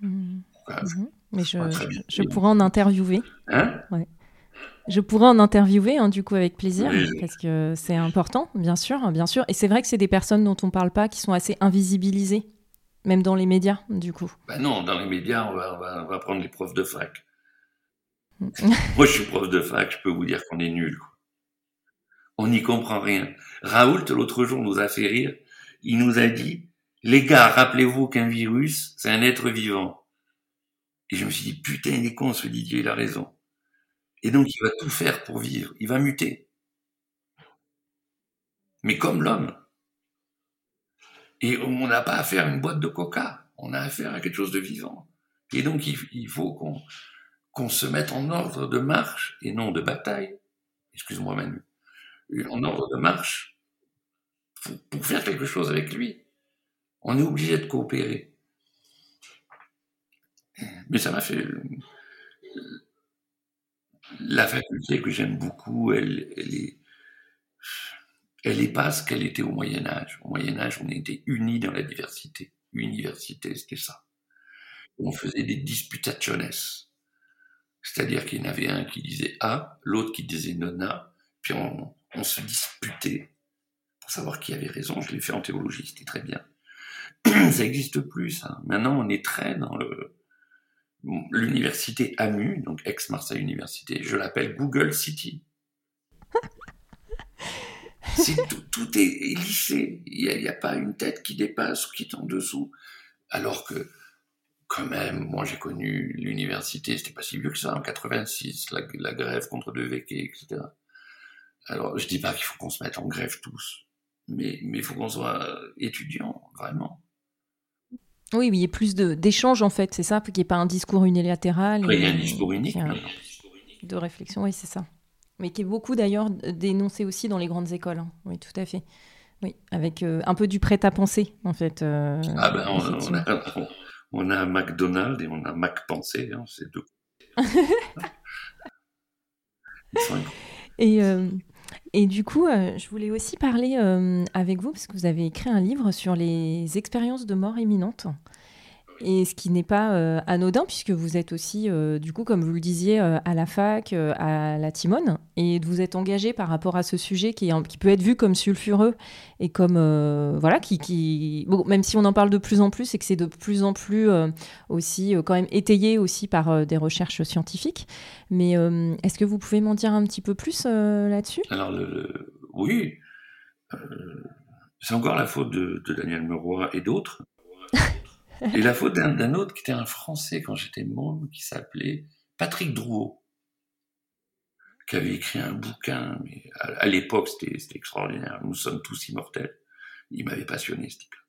Speaker 1: Mmh. Mmh. Mais je, je, pourrais en interviewer.
Speaker 2: Hein?
Speaker 1: Je pourrais en interviewer, hein, du coup, avec plaisir, parce que c'est important, bien sûr, bien sûr. Et c'est vrai que c'est des personnes dont on ne parle pas, qui sont assez invisibilisées même dans les médias, du coup.
Speaker 2: Ben non, dans les médias, on va, on va, prendre les profs de fac. Moi, je suis prof de fac, je peux vous dire qu'on est nul. On n'y comprend rien. Raoult, l'autre jour, nous a fait rire. Il nous a dit, les gars, rappelez-vous qu'un virus, c'est un être vivant. Et je me suis dit, putain, il est con, ce Didier, il a raison. Et donc, il va tout faire pour vivre. Il va muter. Mais comme l'homme. Et on n'a pas affaire à une boîte de coca, on a affaire à quelque chose de vivant. Et donc il, faut qu'on se mette en ordre de marche et non de bataille. Excuse-moi Manu. En ordre de marche pour, faire quelque chose avec lui. On est obligé de coopérer. Mais ça m'a fait... La faculté que j'aime beaucoup, elle est elle n'est pas ce qu'elle était au Moyen Âge. Au Moyen Âge, on était unis dans la diversité. Université, c'était ça. On faisait des disputationes. C'est-à-dire qu'il y en avait un qui disait A, l'autre qui disait nona, puis on, se disputait pour savoir qui avait raison. Je l'ai fait en théologie, c'était très bien. ça n'existe plus, ça. Maintenant, on est très dans l'université AMU, donc ex-Marseille Université. Je l'appelle Google City tout, est, lissé. Il n'y a, pas une tête qui dépasse ou qui est en dessous. Alors que, quand même, moi j'ai connu l'université, c'était pas si vieux que ça, en 86, la, grève contre De Veke, etc. Alors, je dis pas qu'il faut qu'on se mette en grève tous, mais il faut qu'on soit étudiant, vraiment.
Speaker 1: Oui, il y ait plus d'échanges en fait, c'est ça, qu'il n'y ait pas un discours unilatéral.
Speaker 2: il y a un discours unique.
Speaker 1: De réflexion, oui, c'est ça mais qui est beaucoup d'ailleurs dénoncé aussi dans les grandes écoles. Hein. Oui, tout à fait. Oui, avec euh, un peu du prêt-à-penser, en fait. Euh,
Speaker 2: ah ben, on, a, on, a, McDonald's et on a Mac Pensée, hein, c'est deux.
Speaker 1: et, euh, et du coup, je voulais aussi parler avec vous, parce que vous avez écrit un livre sur les expériences de mort imminente. Et ce qui n'est pas euh, anodin, puisque vous êtes aussi, euh, du coup, comme vous le disiez, euh, à la fac, à la Timone, et vous êtes engagé par rapport à ce sujet qui, est, qui peut être vu comme sulfureux et comme, voilà, qui, qui... Bon, même si on en parle de plus en plus et que c'est de plus en plus aussi, quand même, étayé aussi par des recherches scientifiques. Mais est-ce que vous pouvez m'en dire un petit peu plus là-dessus?
Speaker 2: Alors, oui, c'est encore la faute de, de Daniel Meroy et d'autres. Et la faute d'un autre qui était un Français quand j'étais môme, qui s'appelait Patrick Drouot, qui avait écrit un bouquin, à, l'époque c'était extraordinaire, Nous sommes tous immortels. Il m'avait passionné ce type-là.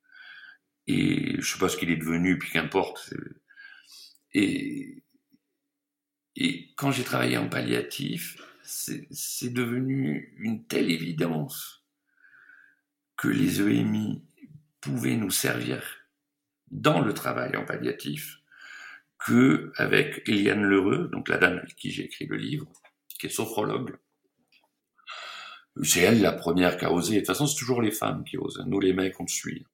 Speaker 2: Et je sais pas ce qu'il est devenu, puis qu'importe. Et, et quand j'ai travaillé en palliatif, c'est devenu une telle évidence que les EMI pouvaient nous servir dans le travail en palliatif que avec Eliane Lheureux, donc la dame avec qui j'ai écrit le livre, qui est sophrologue. C'est elle la première qui a osé. De toute façon, c'est toujours les femmes qui osent. Nous, les mecs, on suit.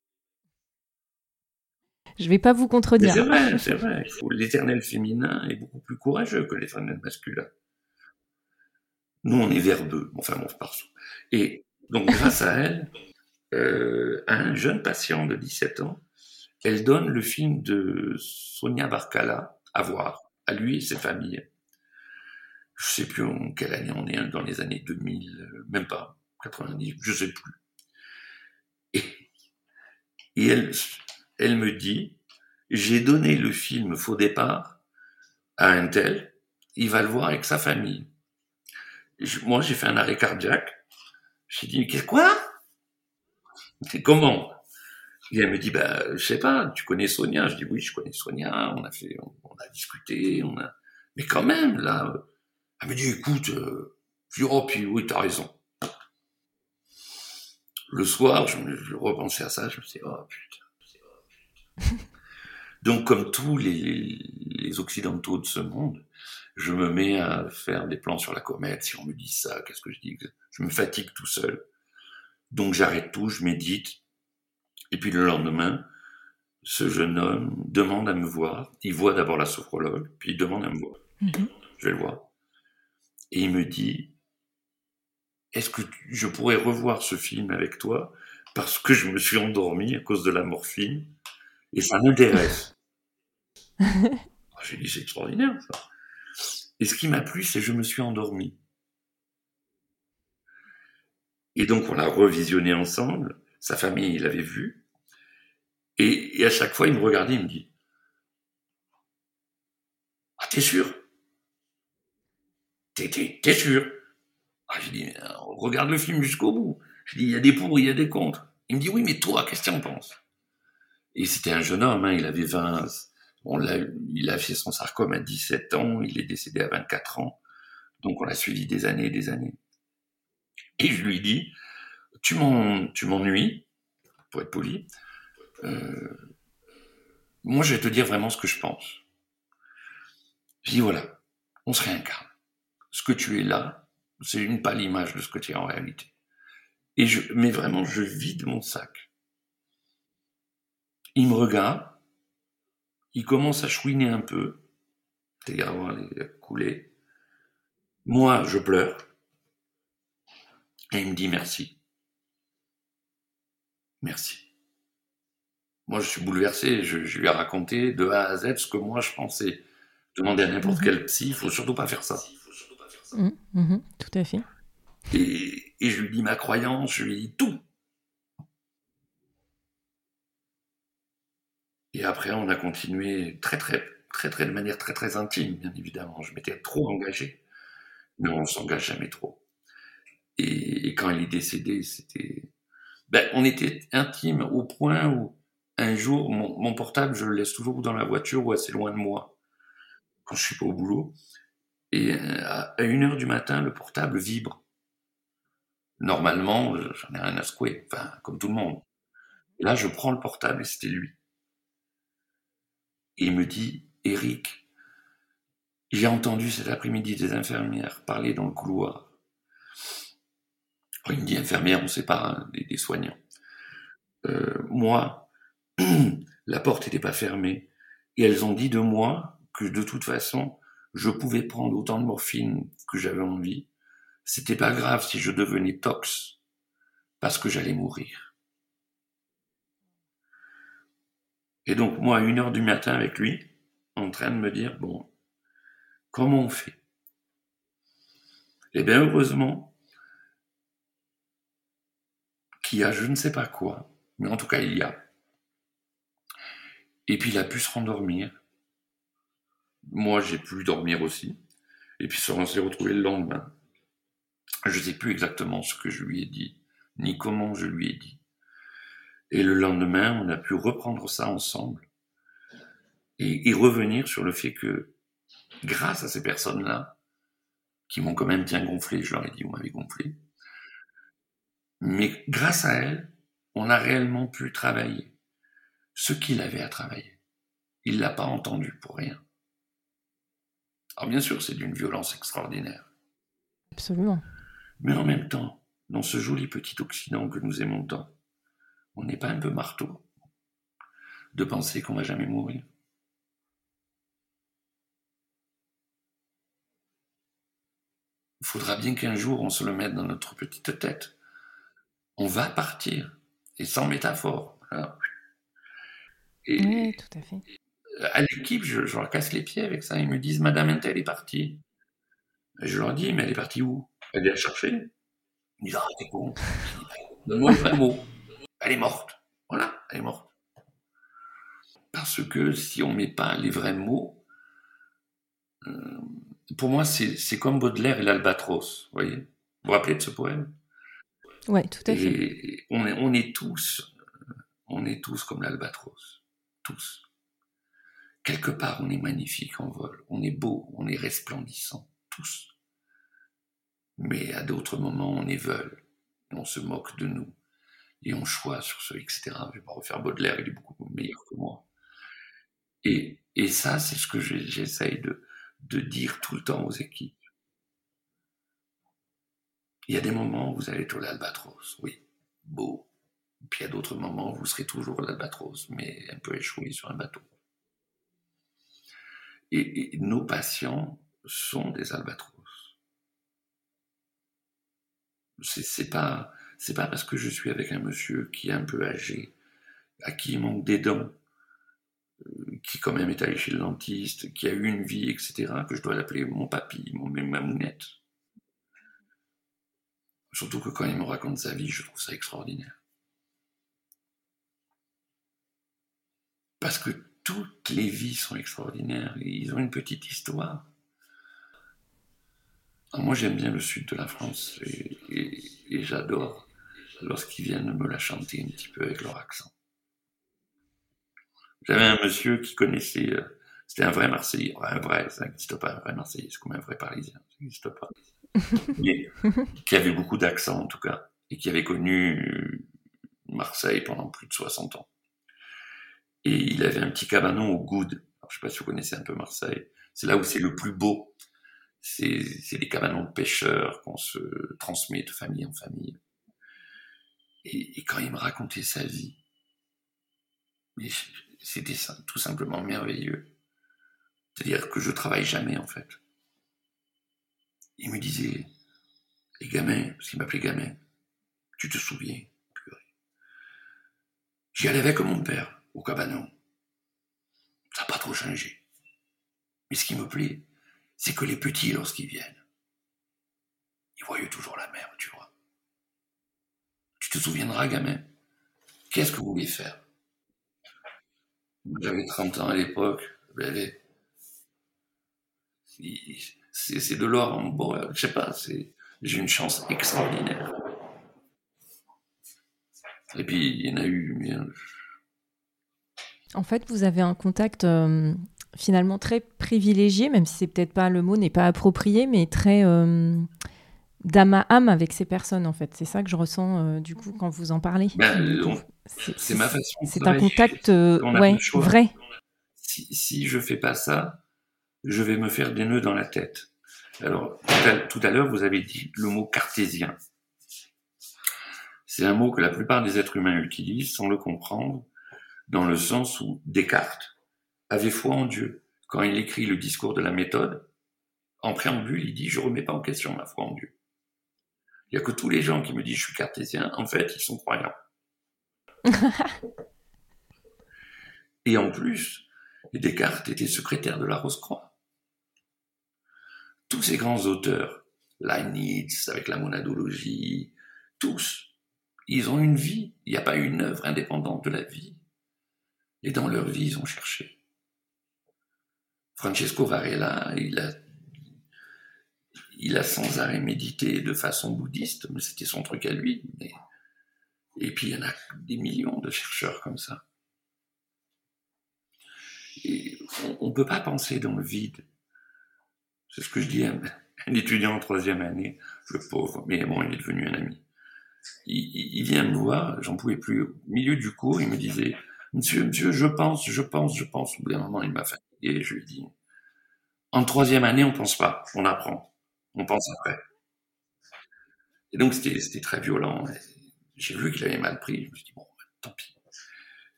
Speaker 1: Je vais pas vous contredire.
Speaker 2: C'est vrai, c'est vrai. L'éternel féminin est beaucoup plus courageux que l'éternel masculin. Nous, on est verbeux. Enfin, bon, partout. Et donc, grâce à elle, euh, un jeune patient de 17 ans elle donne le film de Sonia Barcala à voir, à lui et ses familles. Je sais plus en quelle année on est, dans les années 2000, même pas, 90, je sais plus. Et, elle me dit, j'ai donné le film Faux départ à un tel, il va le voir avec sa famille. moi, j'ai fait un arrêt cardiaque. J'ai dit, qu'est-ce quoi? Comment? Et elle me dit, bah, je sais pas, tu connais Sonia? Je dis, oui, je connais Sonia, on a fait, on, a discuté, on a... Mais quand même, là, elle me dit, écoute, euh... dis, oh, puis oui, t'as raison. Le soir, je, me, repensais à ça, je me suis dit, oh putain. Donc, comme tous les, les, Occidentaux de ce monde, je me mets à faire des plans sur la comète. Si on me dit ça, qu'est-ce que je dis? Je me fatigue tout seul. Donc, j'arrête tout, je médite, et puis le lendemain, ce jeune homme demande à me voir. Il voit d'abord la sophrologue, puis il demande à me voir. Mhm. Je vais le voir. Et il me dit, est-ce que je pourrais revoir ce film avec toi parce que je me suis endormi à cause de la morphine et ça m'intéresse. J'ai dit, c'est extraordinaire ça. Et ce qui m'a plu, c'est que je me suis endormi. Et donc on l'a revisionné ensemble. Sa famille l'avait vu. Et, à chaque fois, il me regardait, il me dit Ah, t'es sûr? T'es sûr? Ah, J'ai dit Regarde le film jusqu'au bout. Je dis Il y a des pour, il y a des contre. Il me dit Oui, mais toi, qu'est-ce que tu en penses? Et c'était un jeune homme, hein, il avait 20. On il a fait son sarcome à 17 ans, il est décédé à 24 ans. Donc on l'a suivi des années et des années. Et je lui dis, tu m'ennuies, pour être poli, euh, moi, je vais te dire vraiment ce que je pense. Je dis voilà, on se réincarne. Ce que tu es là, c'est une pâle image de ce que tu es en réalité. Et je, mais vraiment, je vide mon sac. Il me regarde, il commence à chouiner un peu, tes gardes les couler. Moi, je pleure. Et il me dit merci. Merci. Moi, je suis bouleversé. Je, lui ai raconté de A à Z ce que moi je pensais. Demander à n'importe mhm. quel psy, il faut surtout pas faire ça.
Speaker 1: Mhm, mhm, tout à fait.
Speaker 2: Et, je lui dis ma croyance, je lui dis tout. Et après, on a continué très, très, très, très, de manière très, très intime, bien évidemment. Je m'étais trop engagé. Mais on s'engage jamais trop. Et, quand il est décédé, c'était, ben, on était intime au point où un jour, mon, portable, je le laisse toujours dans la voiture ou assez loin de moi, quand je suis pas au boulot. Et euh, à une heure du matin, le portable vibre. Normalement, j'en ai rien à secouer, enfin, comme tout le monde. Là, je prends le portable et c'était lui. Et il me dit, Eric, j'ai entendu cet après-midi des infirmières parler dans le couloir. Il me dit infirmière, on ne sait pas, des, soignants. Euh, moi, la porte n'était pas fermée. Et elles ont dit de moi que de toute façon, je pouvais prendre autant de morphine que j'avais envie. C'était pas grave si je devenais tox, parce que j'allais mourir. Et donc, moi, à une heure du matin avec lui, en train de me dire, bon, comment on fait? Eh bien, heureusement, qu'il y a je ne sais pas quoi, mais en tout cas, il y a. Et puis, il a pu se rendormir. Moi, j'ai pu dormir aussi. Et puis, on s'est retrouvé le lendemain. Je ne sais plus exactement ce que je lui ai dit, ni comment je lui ai dit. Et le lendemain, on a pu reprendre ça ensemble et, et revenir sur le fait que, grâce à ces personnes-là, qui m'ont quand même bien gonflé, je leur ai dit, vous m'avez gonflé, mais grâce à elles, on a réellement pu travailler ce qu'il avait à travailler. Il l'a pas entendu pour rien. Alors bien sûr, c'est d'une violence extraordinaire.
Speaker 1: Absolument.
Speaker 2: Mais en même temps, dans ce joli petit Occident que nous aimons tant, on n'est pas un peu marteau de penser qu'on va jamais mourir. Il faudra bien qu'un jour on se le mette dans notre petite tête. On va partir, et sans métaphore.
Speaker 1: Et oui, tout à fait.
Speaker 2: À l'équipe, je, leur casse les pieds avec ça. Ils me disent Madame Intel est partie. Et je leur dis Mais elle est partie où? Elle est à chercher. Ils me disent Ah, t'es con. Donne-moi le mot. Elle est morte. Voilà, elle est morte. Parce que si on met pas les vrais mots, euh, pour moi, c'est comme Baudelaire et l'albatros, vous voyez? Vous vous rappelez de ce poème?
Speaker 1: Oui, tout à fait.
Speaker 2: On est, on est tous, on est tous comme l'albatros, tous. Quelque part, on est magnifique en vol, on est beau, on est resplendissant, tous. Mais à d'autres moments, on est veule, on se moque de nous, et on choisit sur ce, etc. Je vais pas refaire Baudelaire, il est beaucoup meilleur que moi. Et, et ça, c'est ce que j'essaye de, de dire tout le temps aux équipes. Il y a des moments où vous allez être l'albatros, oui, beau. Puis a d'autres moments vous serez toujours l'albatros, mais un peu échoué sur un bateau. Et, nos patients sont des albatros. C'est pas, pas parce que je suis avec un monsieur qui est un peu âgé, à qui il manque des dents, qui quand même est allé chez le dentiste, qui a eu une vie, etc., que je dois l'appeler mon papy, mon, ma mounette. Surtout que quand il me raconte sa vie, je trouve ça extraordinaire. Parce que toutes les vies sont extraordinaires, ils ont une petite histoire. Alors moi j'aime bien le sud de la France, et, et, et j'adore lorsqu'ils viennent me la chanter un petit peu avec leur accent. J'avais un monsieur qui connaissait, euh, c'était un vrai Marseillais, un vrai, ça n'existe pas, un vrai Marseillais, c'est comme un vrai Parisien, ça n'existe pas. Mais qui avait beaucoup d'accent en tout cas, et qui avait connu Marseille pendant plus de 60 ans. Et il avait un petit cabanon au Goude. Alors, je sais pas si vous connaissez un peu Marseille. C'est là où c'est le plus beau. C'est, des cabanons de pêcheurs qu'on se transmet de famille en famille. Et, et quand il me racontait sa vie, c'était tout simplement merveilleux. C'est-à-dire que je travaille jamais, en fait. Il me disait, les gamins, parce qu'il m'appelait gamin, tu te souviens, J'y allais avec mon père, au cabanon. Ça n'a pas trop changé. Mais ce qui me plaît, c'est que les petits, lorsqu'ils viennent, ils voient toujours la mer, tu vois. Tu te souviendras, gamin, qu'est-ce que vous vouliez faire? J'avais 30 ans à l'époque. Ben, c'est de l'or en bon, je sais pas, j'ai une chance extraordinaire. Et puis il y en a eu. Bien.
Speaker 1: En fait, vous avez un contact euh, finalement très privilégié, même si c'est peut-être pas le mot n'est pas approprié, mais très euh, d'âme à âme avec ces personnes. En fait, c'est ça que je ressens euh, du coup quand vous en parlez.
Speaker 2: Ben, c'est ma façon.
Speaker 1: C'est un contact euh, ouais, vrai.
Speaker 2: Si, si je fais pas ça, je vais me faire des nœuds dans la tête. Alors, tout à, l'heure, vous avez dit le mot cartésien. C'est un mot que la plupart des êtres humains utilisent sans le comprendre, dans le sens où Descartes avait foi en Dieu. Quand il écrit le discours de la méthode, en préambule, il dit Je remets pas en question ma foi en Dieu. Il y a que tous les gens qui me disent Je suis cartésien, en fait, ils sont croyants. Et en plus, Descartes était secrétaire de la Rose-Croix. Tous ces grands auteurs, Leibniz avec la monadologie, tous, ils ont une vie. Il n'y a pas une œuvre indépendante de la vie. Et dans leur vie, ils ont cherché. Francesco Varela, il a, il a sans arrêt médité de façon bouddhiste, mais c'était son truc à lui. Et puis il y en a des millions de chercheurs comme ça. On ne peut pas penser dans le vide. C'est ce que je dis à un étudiant en troisième année, le pauvre, mais bon, il est devenu un ami. Il, vient me voir, j'en pouvais plus, au milieu du cours, il me disait, Monsieur, monsieur, je pense, je pense, je pense. Au bout d'un moment, il m'a fatigué. Je lui ai dit, en troisième année, on pense pas, on apprend. On pense après. Et donc, c'était très violent. J'ai vu qu'il avait mal pris. Je me suis dit, bon, tant pis.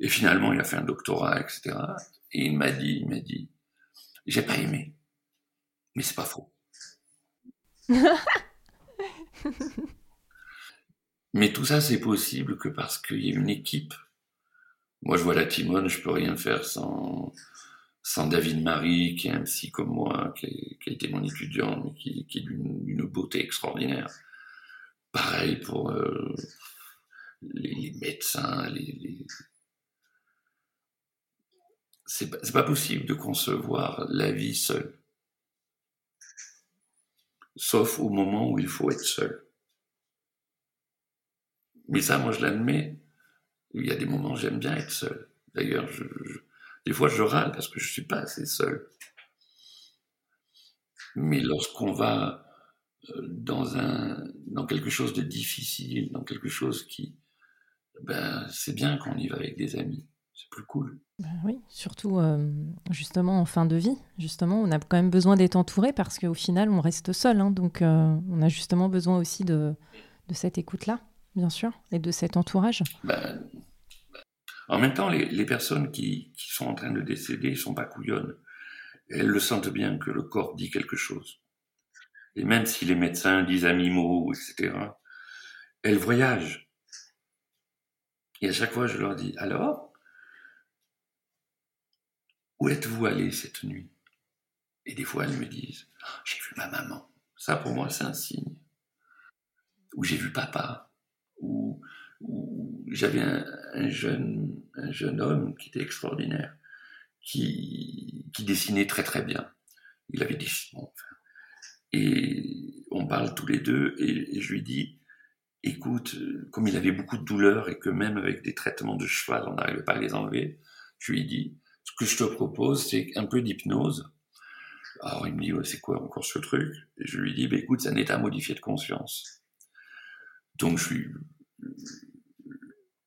Speaker 2: Et finalement, il a fait un doctorat, etc. Et il m'a dit, il m'a dit, j'ai pas aimé. Mais c'est pas faux. Mais tout ça, c'est possible que parce qu'il y a une équipe moi, je vois la Timone, je peux rien faire sans, sans David Marie, qui est un psy comme moi, qui, a été mon étudiant, mais qui, qui est d'une beauté extraordinaire. Pareil pour euh, les, médecins, les, les... c'est pas, pas possible de concevoir la vie seule. Sauf au moment où il faut être seul. Mais ça, moi, je l'admets il y a des moments où j'aime bien être seul. D'ailleurs, des fois, je râle parce que je suis pas assez seul. Mais lorsqu'on va euh, dans dans quelque chose de difficile, dans quelque chose qui, ben, c'est bien qu'on y va avec des amis. C'est plus cool.
Speaker 1: Ben oui, surtout euh, justement en fin de vie. Justement, on a quand même besoin d'être entouré parce qu'au final, on reste seul. Hein, donc, euh, on a justement besoin aussi de, de cette écoute-là bien sûr, et de cet entourage
Speaker 2: ben, En même temps, les, personnes qui, sont en train de décéder ne sont pas couillonnes. Elles le sentent bien que le corps dit quelque chose. Et même si les médecins disent animaux, etc., elles voyagent. Et à chaque fois, je leur dis, alors, où êtes-vous allé cette nuit? Et des fois, elles me disent, j'ai vu ma maman. Ça, pour moi, c'est un signe. Ou j'ai vu papa où, j'avais un, jeune, un jeune homme qui était extraordinaire, qui, dessinait très très bien. Il avait des et on parle tous les deux et, je lui dis, écoute, comme il avait beaucoup de douleurs et que même avec des traitements de cheval, on n'arrivait pas à les enlever, je lui dis, ce que je te propose, c'est un peu d'hypnose. Alors il me dit, c'est quoi encore ce truc? Et je lui dis, bah, écoute, c'est un état modifié de conscience. Donc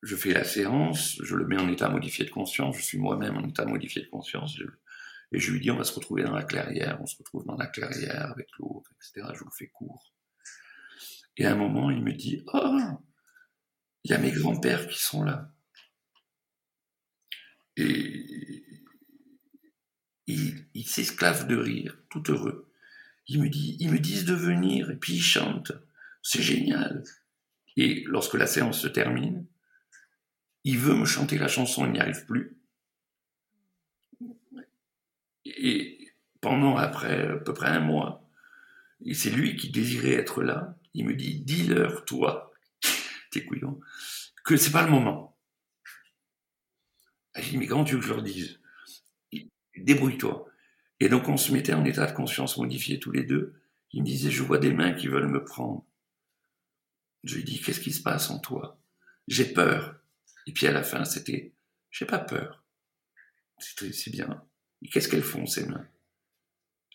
Speaker 2: je, fais la séance, je le mets en état modifié de conscience, je suis moi-même en état modifié de conscience, et je lui dis on va se retrouver dans la clairière, on se retrouve dans la clairière avec l'autre, etc. Je vous le fais court. Et à un moment, il me dit Oh, il y a mes grands-pères qui sont là. Et il, s'esclave de rire, tout heureux. Il me dit, ils me disent de venir, et puis ils chantent. C'est génial. Et lorsque la séance se termine, il veut me chanter la chanson, il n'y arrive plus. Et pendant après à peu près un mois, et c'est lui qui désirait être là, il me dit dis-leur toi, t'es couillon, que c'est pas le moment. Je dis mais comment tu veux que je leur dise? Débrouille-toi. Et donc on se mettait en état de conscience modifié tous les deux. Il me disait je vois des mains qui veulent me prendre. Je lui dis, qu'est-ce qui se passe en toi? J'ai peur. Et puis à la fin, c'était, j'ai pas peur. C'est bien. Et qu'est-ce qu'elles font, ces mains?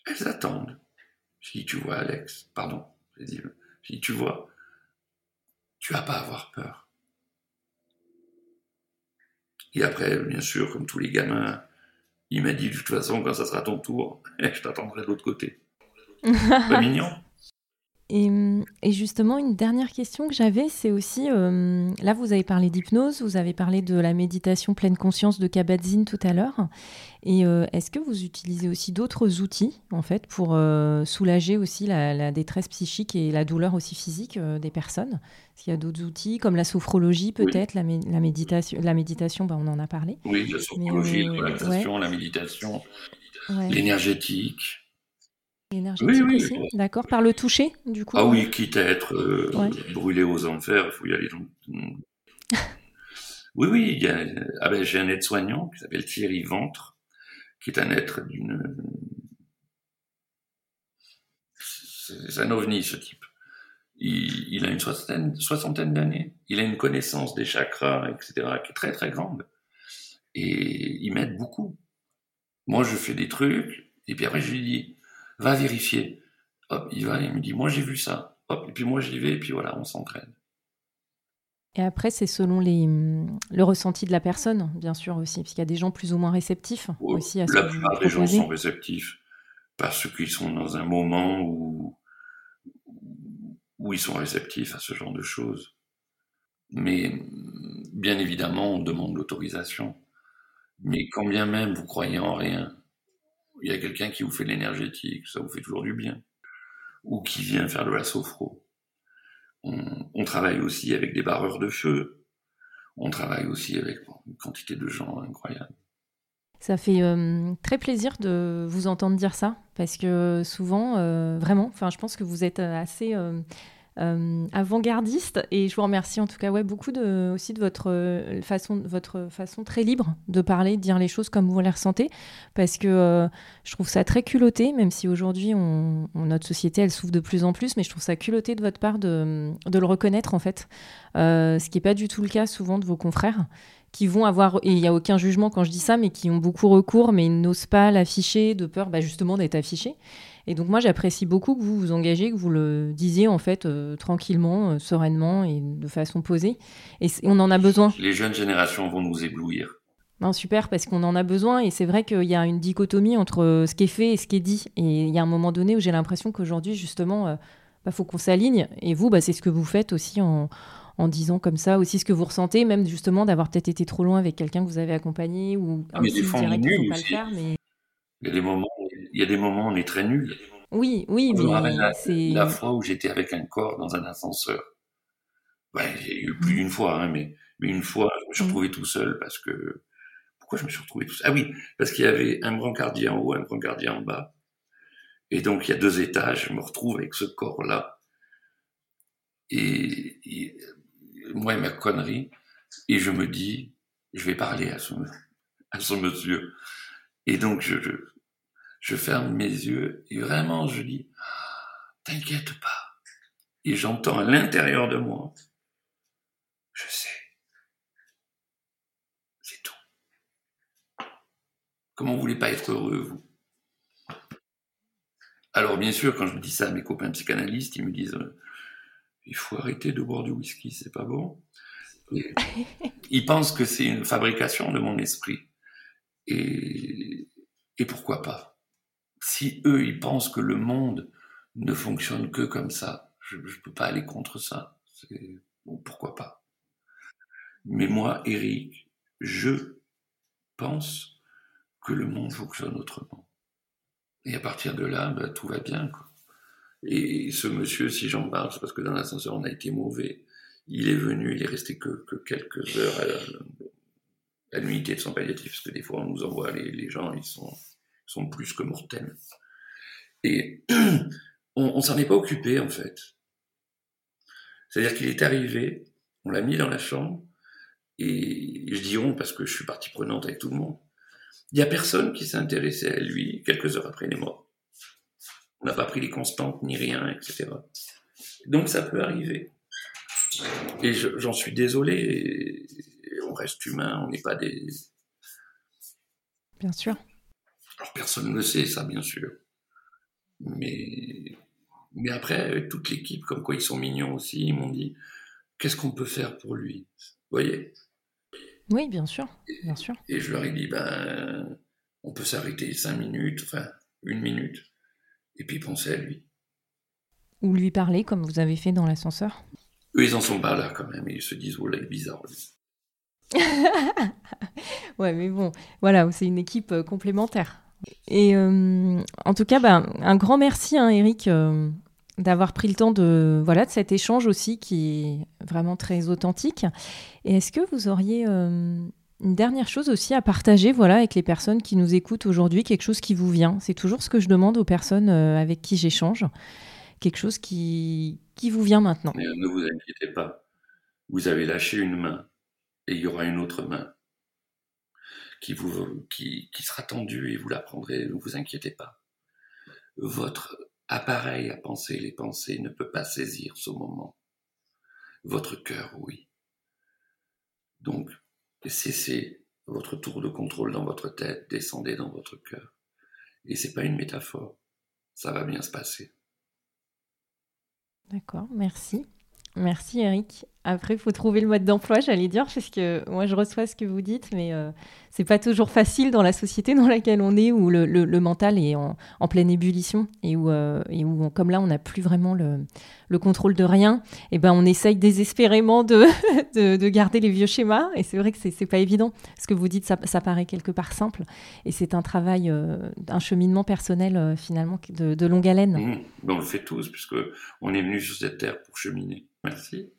Speaker 2: Elles attendent. Je dis, tu vois, Alex, pardon, j'ai dit, je dis, tu vois, tu vas pas avoir peur. Et après, bien sûr, comme tous les gamins, il m'a dit, de toute façon, quand ça sera ton tour, je t'attendrai de l'autre côté. Pas mignon?
Speaker 1: Et, justement, une dernière question que j'avais, c'est aussi, euh, là vous avez parlé d'hypnose, vous avez parlé de la méditation pleine conscience de Kabat-Zinn tout à l'heure. Et euh, est-ce que vous utilisez aussi d'autres outils, en fait, pour euh, soulager aussi la, détresse psychique et la douleur aussi physique des personnes? Est-ce qu'il y a d'autres outils, comme la sophrologie peut-être, la, méditation, la méditation bah, on en a parlé.
Speaker 2: Oui, la sophrologie, la relaxation, la méditation, l'énergétique.
Speaker 1: Énergétique oui, oui, d'accord. Par le toucher, du coup
Speaker 2: Ah oui, quitte à être euh, brûlé aux enfers, il faut y aller. oui, oui, il y a... ah ben, j'ai un aide-soignant qui s'appelle Thierry Ventre, qui est un être d'une... C'est un ovni, ce type. Il, il a une soixantaine, soixantaine d'années. Il a une connaissance des chakras, etc., qui est très, très grande. Et il m'aide beaucoup. Moi, je fais des trucs, et puis après, je lui dis va vérifier. Hop, il va, il me dit, moi j'ai vu ça. Hop, et puis moi j'y vais, et puis voilà, on s'entraîne.
Speaker 1: Et après, c'est selon les, le ressenti de la personne, bien sûr aussi, parce qu'il y a des gens plus ou moins réceptifs aussi à ce
Speaker 2: La plupart des gens sont réceptifs parce qu'ils sont dans un moment où, où ils sont réceptifs à ce genre de choses. Mais bien évidemment, on demande l'autorisation. Mais quand bien même vous croyez en rien, il y a quelqu'un qui vous fait l'énergétique, ça vous fait toujours du bien, ou qui vient faire de la sophro. On, travaille aussi avec des barreurs de feu, on travaille aussi avec une quantité de gens incroyables.
Speaker 1: Ça fait euh, très plaisir de vous entendre dire ça, parce que souvent, euh, vraiment, je pense que vous êtes assez euh, euh, avant-gardiste. Et je vous remercie en tout cas ouais, beaucoup aussi de votre euh, façon, votre façon très libre de parler, de dire les choses comme vous les ressentez. Parce que euh, je trouve ça très culotté, même si aujourd'hui notre société elle souffre de plus en plus, mais je trouve ça culotté de votre part de, de le reconnaître en fait. ce qui n'est pas du tout le cas souvent de vos confrères qui vont avoir, et il n'y a aucun jugement quand je dis ça, mais qui ont beaucoup recours, mais n'osent pas l'afficher de peur bah, justement d'être affichés. Et donc moi j'apprécie beaucoup que vous vous engagez, que vous le disiez en fait euh, tranquillement, euh, sereinement et de façon posée. Et on en a besoin.
Speaker 2: Les jeunes générations vont nous éblouir.
Speaker 1: Non, super, parce qu'on en a besoin et c'est vrai qu'il y a une dichotomie entre euh, ce qui est fait et ce qui est dit. Et il y a un moment donné où j'ai l'impression qu'aujourd'hui justement, il bah, faut qu'on s'aligne. Et vous, bah, c'est ce que vous faites aussi en, en disant comme ça aussi ce que vous ressentez, même justement d'avoir peut-être été trop loin avec quelqu'un que vous avez accompagné ou
Speaker 2: ah, mais des fois, on est nul aussi. Faire, mais... Il y a des moments, il y a des moments où on est très nul.
Speaker 1: Oui, oui, mais
Speaker 2: la, la fois où j'étais avec un corps dans un ascenseur. Ouais, il y a eu plus d'une fois, hein, mais, une fois, je me suis mm. retrouvé tout seul parce que pourquoi je me suis retrouvé tout seul? Ah oui, parce qu'il y avait un grand gardien en haut, un grand gardien en bas. Et donc, il y a deux étages, je me retrouve avec ce corps-là. Et, moi et ma connerie, et je me dis, je vais parler à ce, à ce monsieur. Et donc, je, je ferme mes yeux et vraiment je dis T'inquiète pas. Et j'entends à l'intérieur de moi Je sais. C'est tout. Comment vous voulez pas être heureux, vous? Alors, bien sûr, quand je dis ça à mes copains psychanalystes, ils me disent Il faut arrêter de boire du whisky, c'est pas bon. ils pensent que c'est une fabrication de mon esprit. Et, et pourquoi pas? Si eux, ils pensent que le monde ne fonctionne que comme ça, je ne peux pas aller contre ça. Bon, pourquoi pas? Mais moi, Eric, je pense que le monde fonctionne autrement. Et à partir de là, ben, tout va bien. Et ce monsieur, si j'en parle, c'est parce que dans l'ascenseur, on a été mauvais. Il est venu, il est resté que, quelques heures à, l'unité de son palliatif, parce que des fois, on nous envoie les gens, ils sont plus que mortels. Et on, s'en est pas occupé, en fait. C'est-à-dire qu'il est arrivé, on l'a mis dans la chambre, et je dis parce que je suis partie prenante avec tout le monde. Il n'y a personne qui s'est intéressé à lui quelques heures après il est mort. On n'a pas pris les constantes ni rien, etc. Donc ça peut arriver. Et j'en suis désolé. on reste humain, on n'est pas des.
Speaker 1: Bien sûr.
Speaker 2: Alors personne ne le sait, ça, bien sûr. Mais, mais après, toute l'équipe, comme quoi ils sont mignons aussi, ils m'ont dit qu'est-ce qu'on peut faire pour lui? Vous voyez?
Speaker 1: Oui, bien sûr, bien sûr.
Speaker 2: Et je leur ai dit ben, on peut s'arrêter cinq minutes, enfin une minute, et puis penser à lui.
Speaker 1: ou lui parler comme vous avez fait dans l'ascenseur?
Speaker 2: Eux, ils en sont pas là quand même. Ils se disent, oh là, il est bizarre.
Speaker 1: ouais, mais bon, voilà, c'est une équipe euh, complémentaire. Et euh, en tout cas, bah, un grand merci, hein, Eric, euh, d'avoir pris le temps de, voilà, de cet échange aussi qui est vraiment très authentique. Et est-ce que vous auriez une dernière chose aussi à partager voilà, avec les personnes qui nous écoutent aujourd'hui, quelque chose qui vous vient? C'est toujours ce que je demande aux personnes avec qui j'échange quelque chose qui, qui vous vient maintenant.
Speaker 2: Ne vous inquiétez pas. Vous avez lâché une main et il y aura une autre main qui, sera tendue et vous la prendrez. Ne vous inquiétez pas. Votre appareil à penser les pensées ne peut pas saisir ce moment. Votre cœur, oui. Donc, cessez votre tour de contrôle dans votre tête, descendez dans votre cœur. Et c'est pas une métaphore. Ça va bien se passer.
Speaker 1: D'accord, merci. Merci Eric. Après, il faut trouver le mode d'emploi, j'allais dire, parce que moi, je reçois ce que vous dites, mais euh, c'est pas toujours facile dans la société dans laquelle on est, où le, mental est en, pleine ébullition et où, euh, et où comme là, on n'a plus vraiment le, le, contrôle de rien. Et ben, on essaye désespérément de, de, de garder les vieux schémas. Et c'est vrai que c'est pas évident. Ce que vous dites, ça, paraît quelque part simple, et c'est un travail, euh, un cheminement personnel euh, finalement de, longue haleine.
Speaker 2: Mmh. On le fait tous, puisque on est venu sur cette terre pour cheminer. Merci.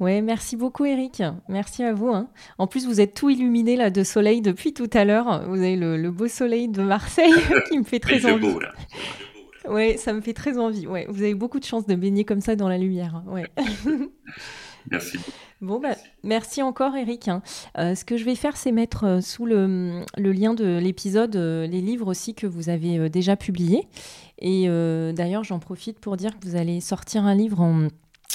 Speaker 1: Ouais, merci beaucoup Eric. Merci à vous. Hein. En plus, vous êtes tout illuminé là de soleil depuis tout à l'heure. Vous avez le, beau soleil de Marseille qui me fait très envie. Beau, là. Ouais, ça me fait très envie. Ouais, vous avez beaucoup de chance de baigner comme ça dans la lumière. Ouais.
Speaker 2: merci.
Speaker 1: Bon, bah, merci encore Eric. Hein. Euh, ce que je vais faire, c'est mettre euh, sous le, le, lien de l'épisode euh, les livres aussi que vous avez déjà publiés. Et d'ailleurs, j'en profite pour dire que vous allez sortir un livre en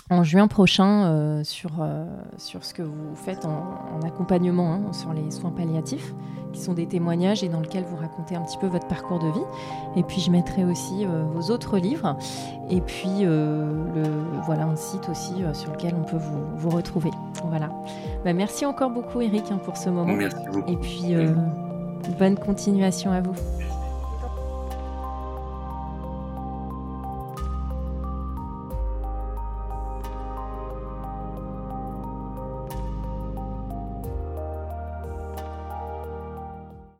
Speaker 1: en juin prochain euh, sur, euh, sur ce que vous faites en, accompagnement hein, sur les soins palliatifs, qui sont des témoignages et dans lesquels vous racontez un petit peu votre parcours de vie. Et puis je mettrai aussi euh, vos autres livres et puis le, voilà un site aussi sur lequel on peut vous, vous retrouver. Voilà. Bah, merci encore beaucoup Eric hein, pour ce moment.
Speaker 2: Merci beaucoup.
Speaker 1: Et puis bonne continuation à vous.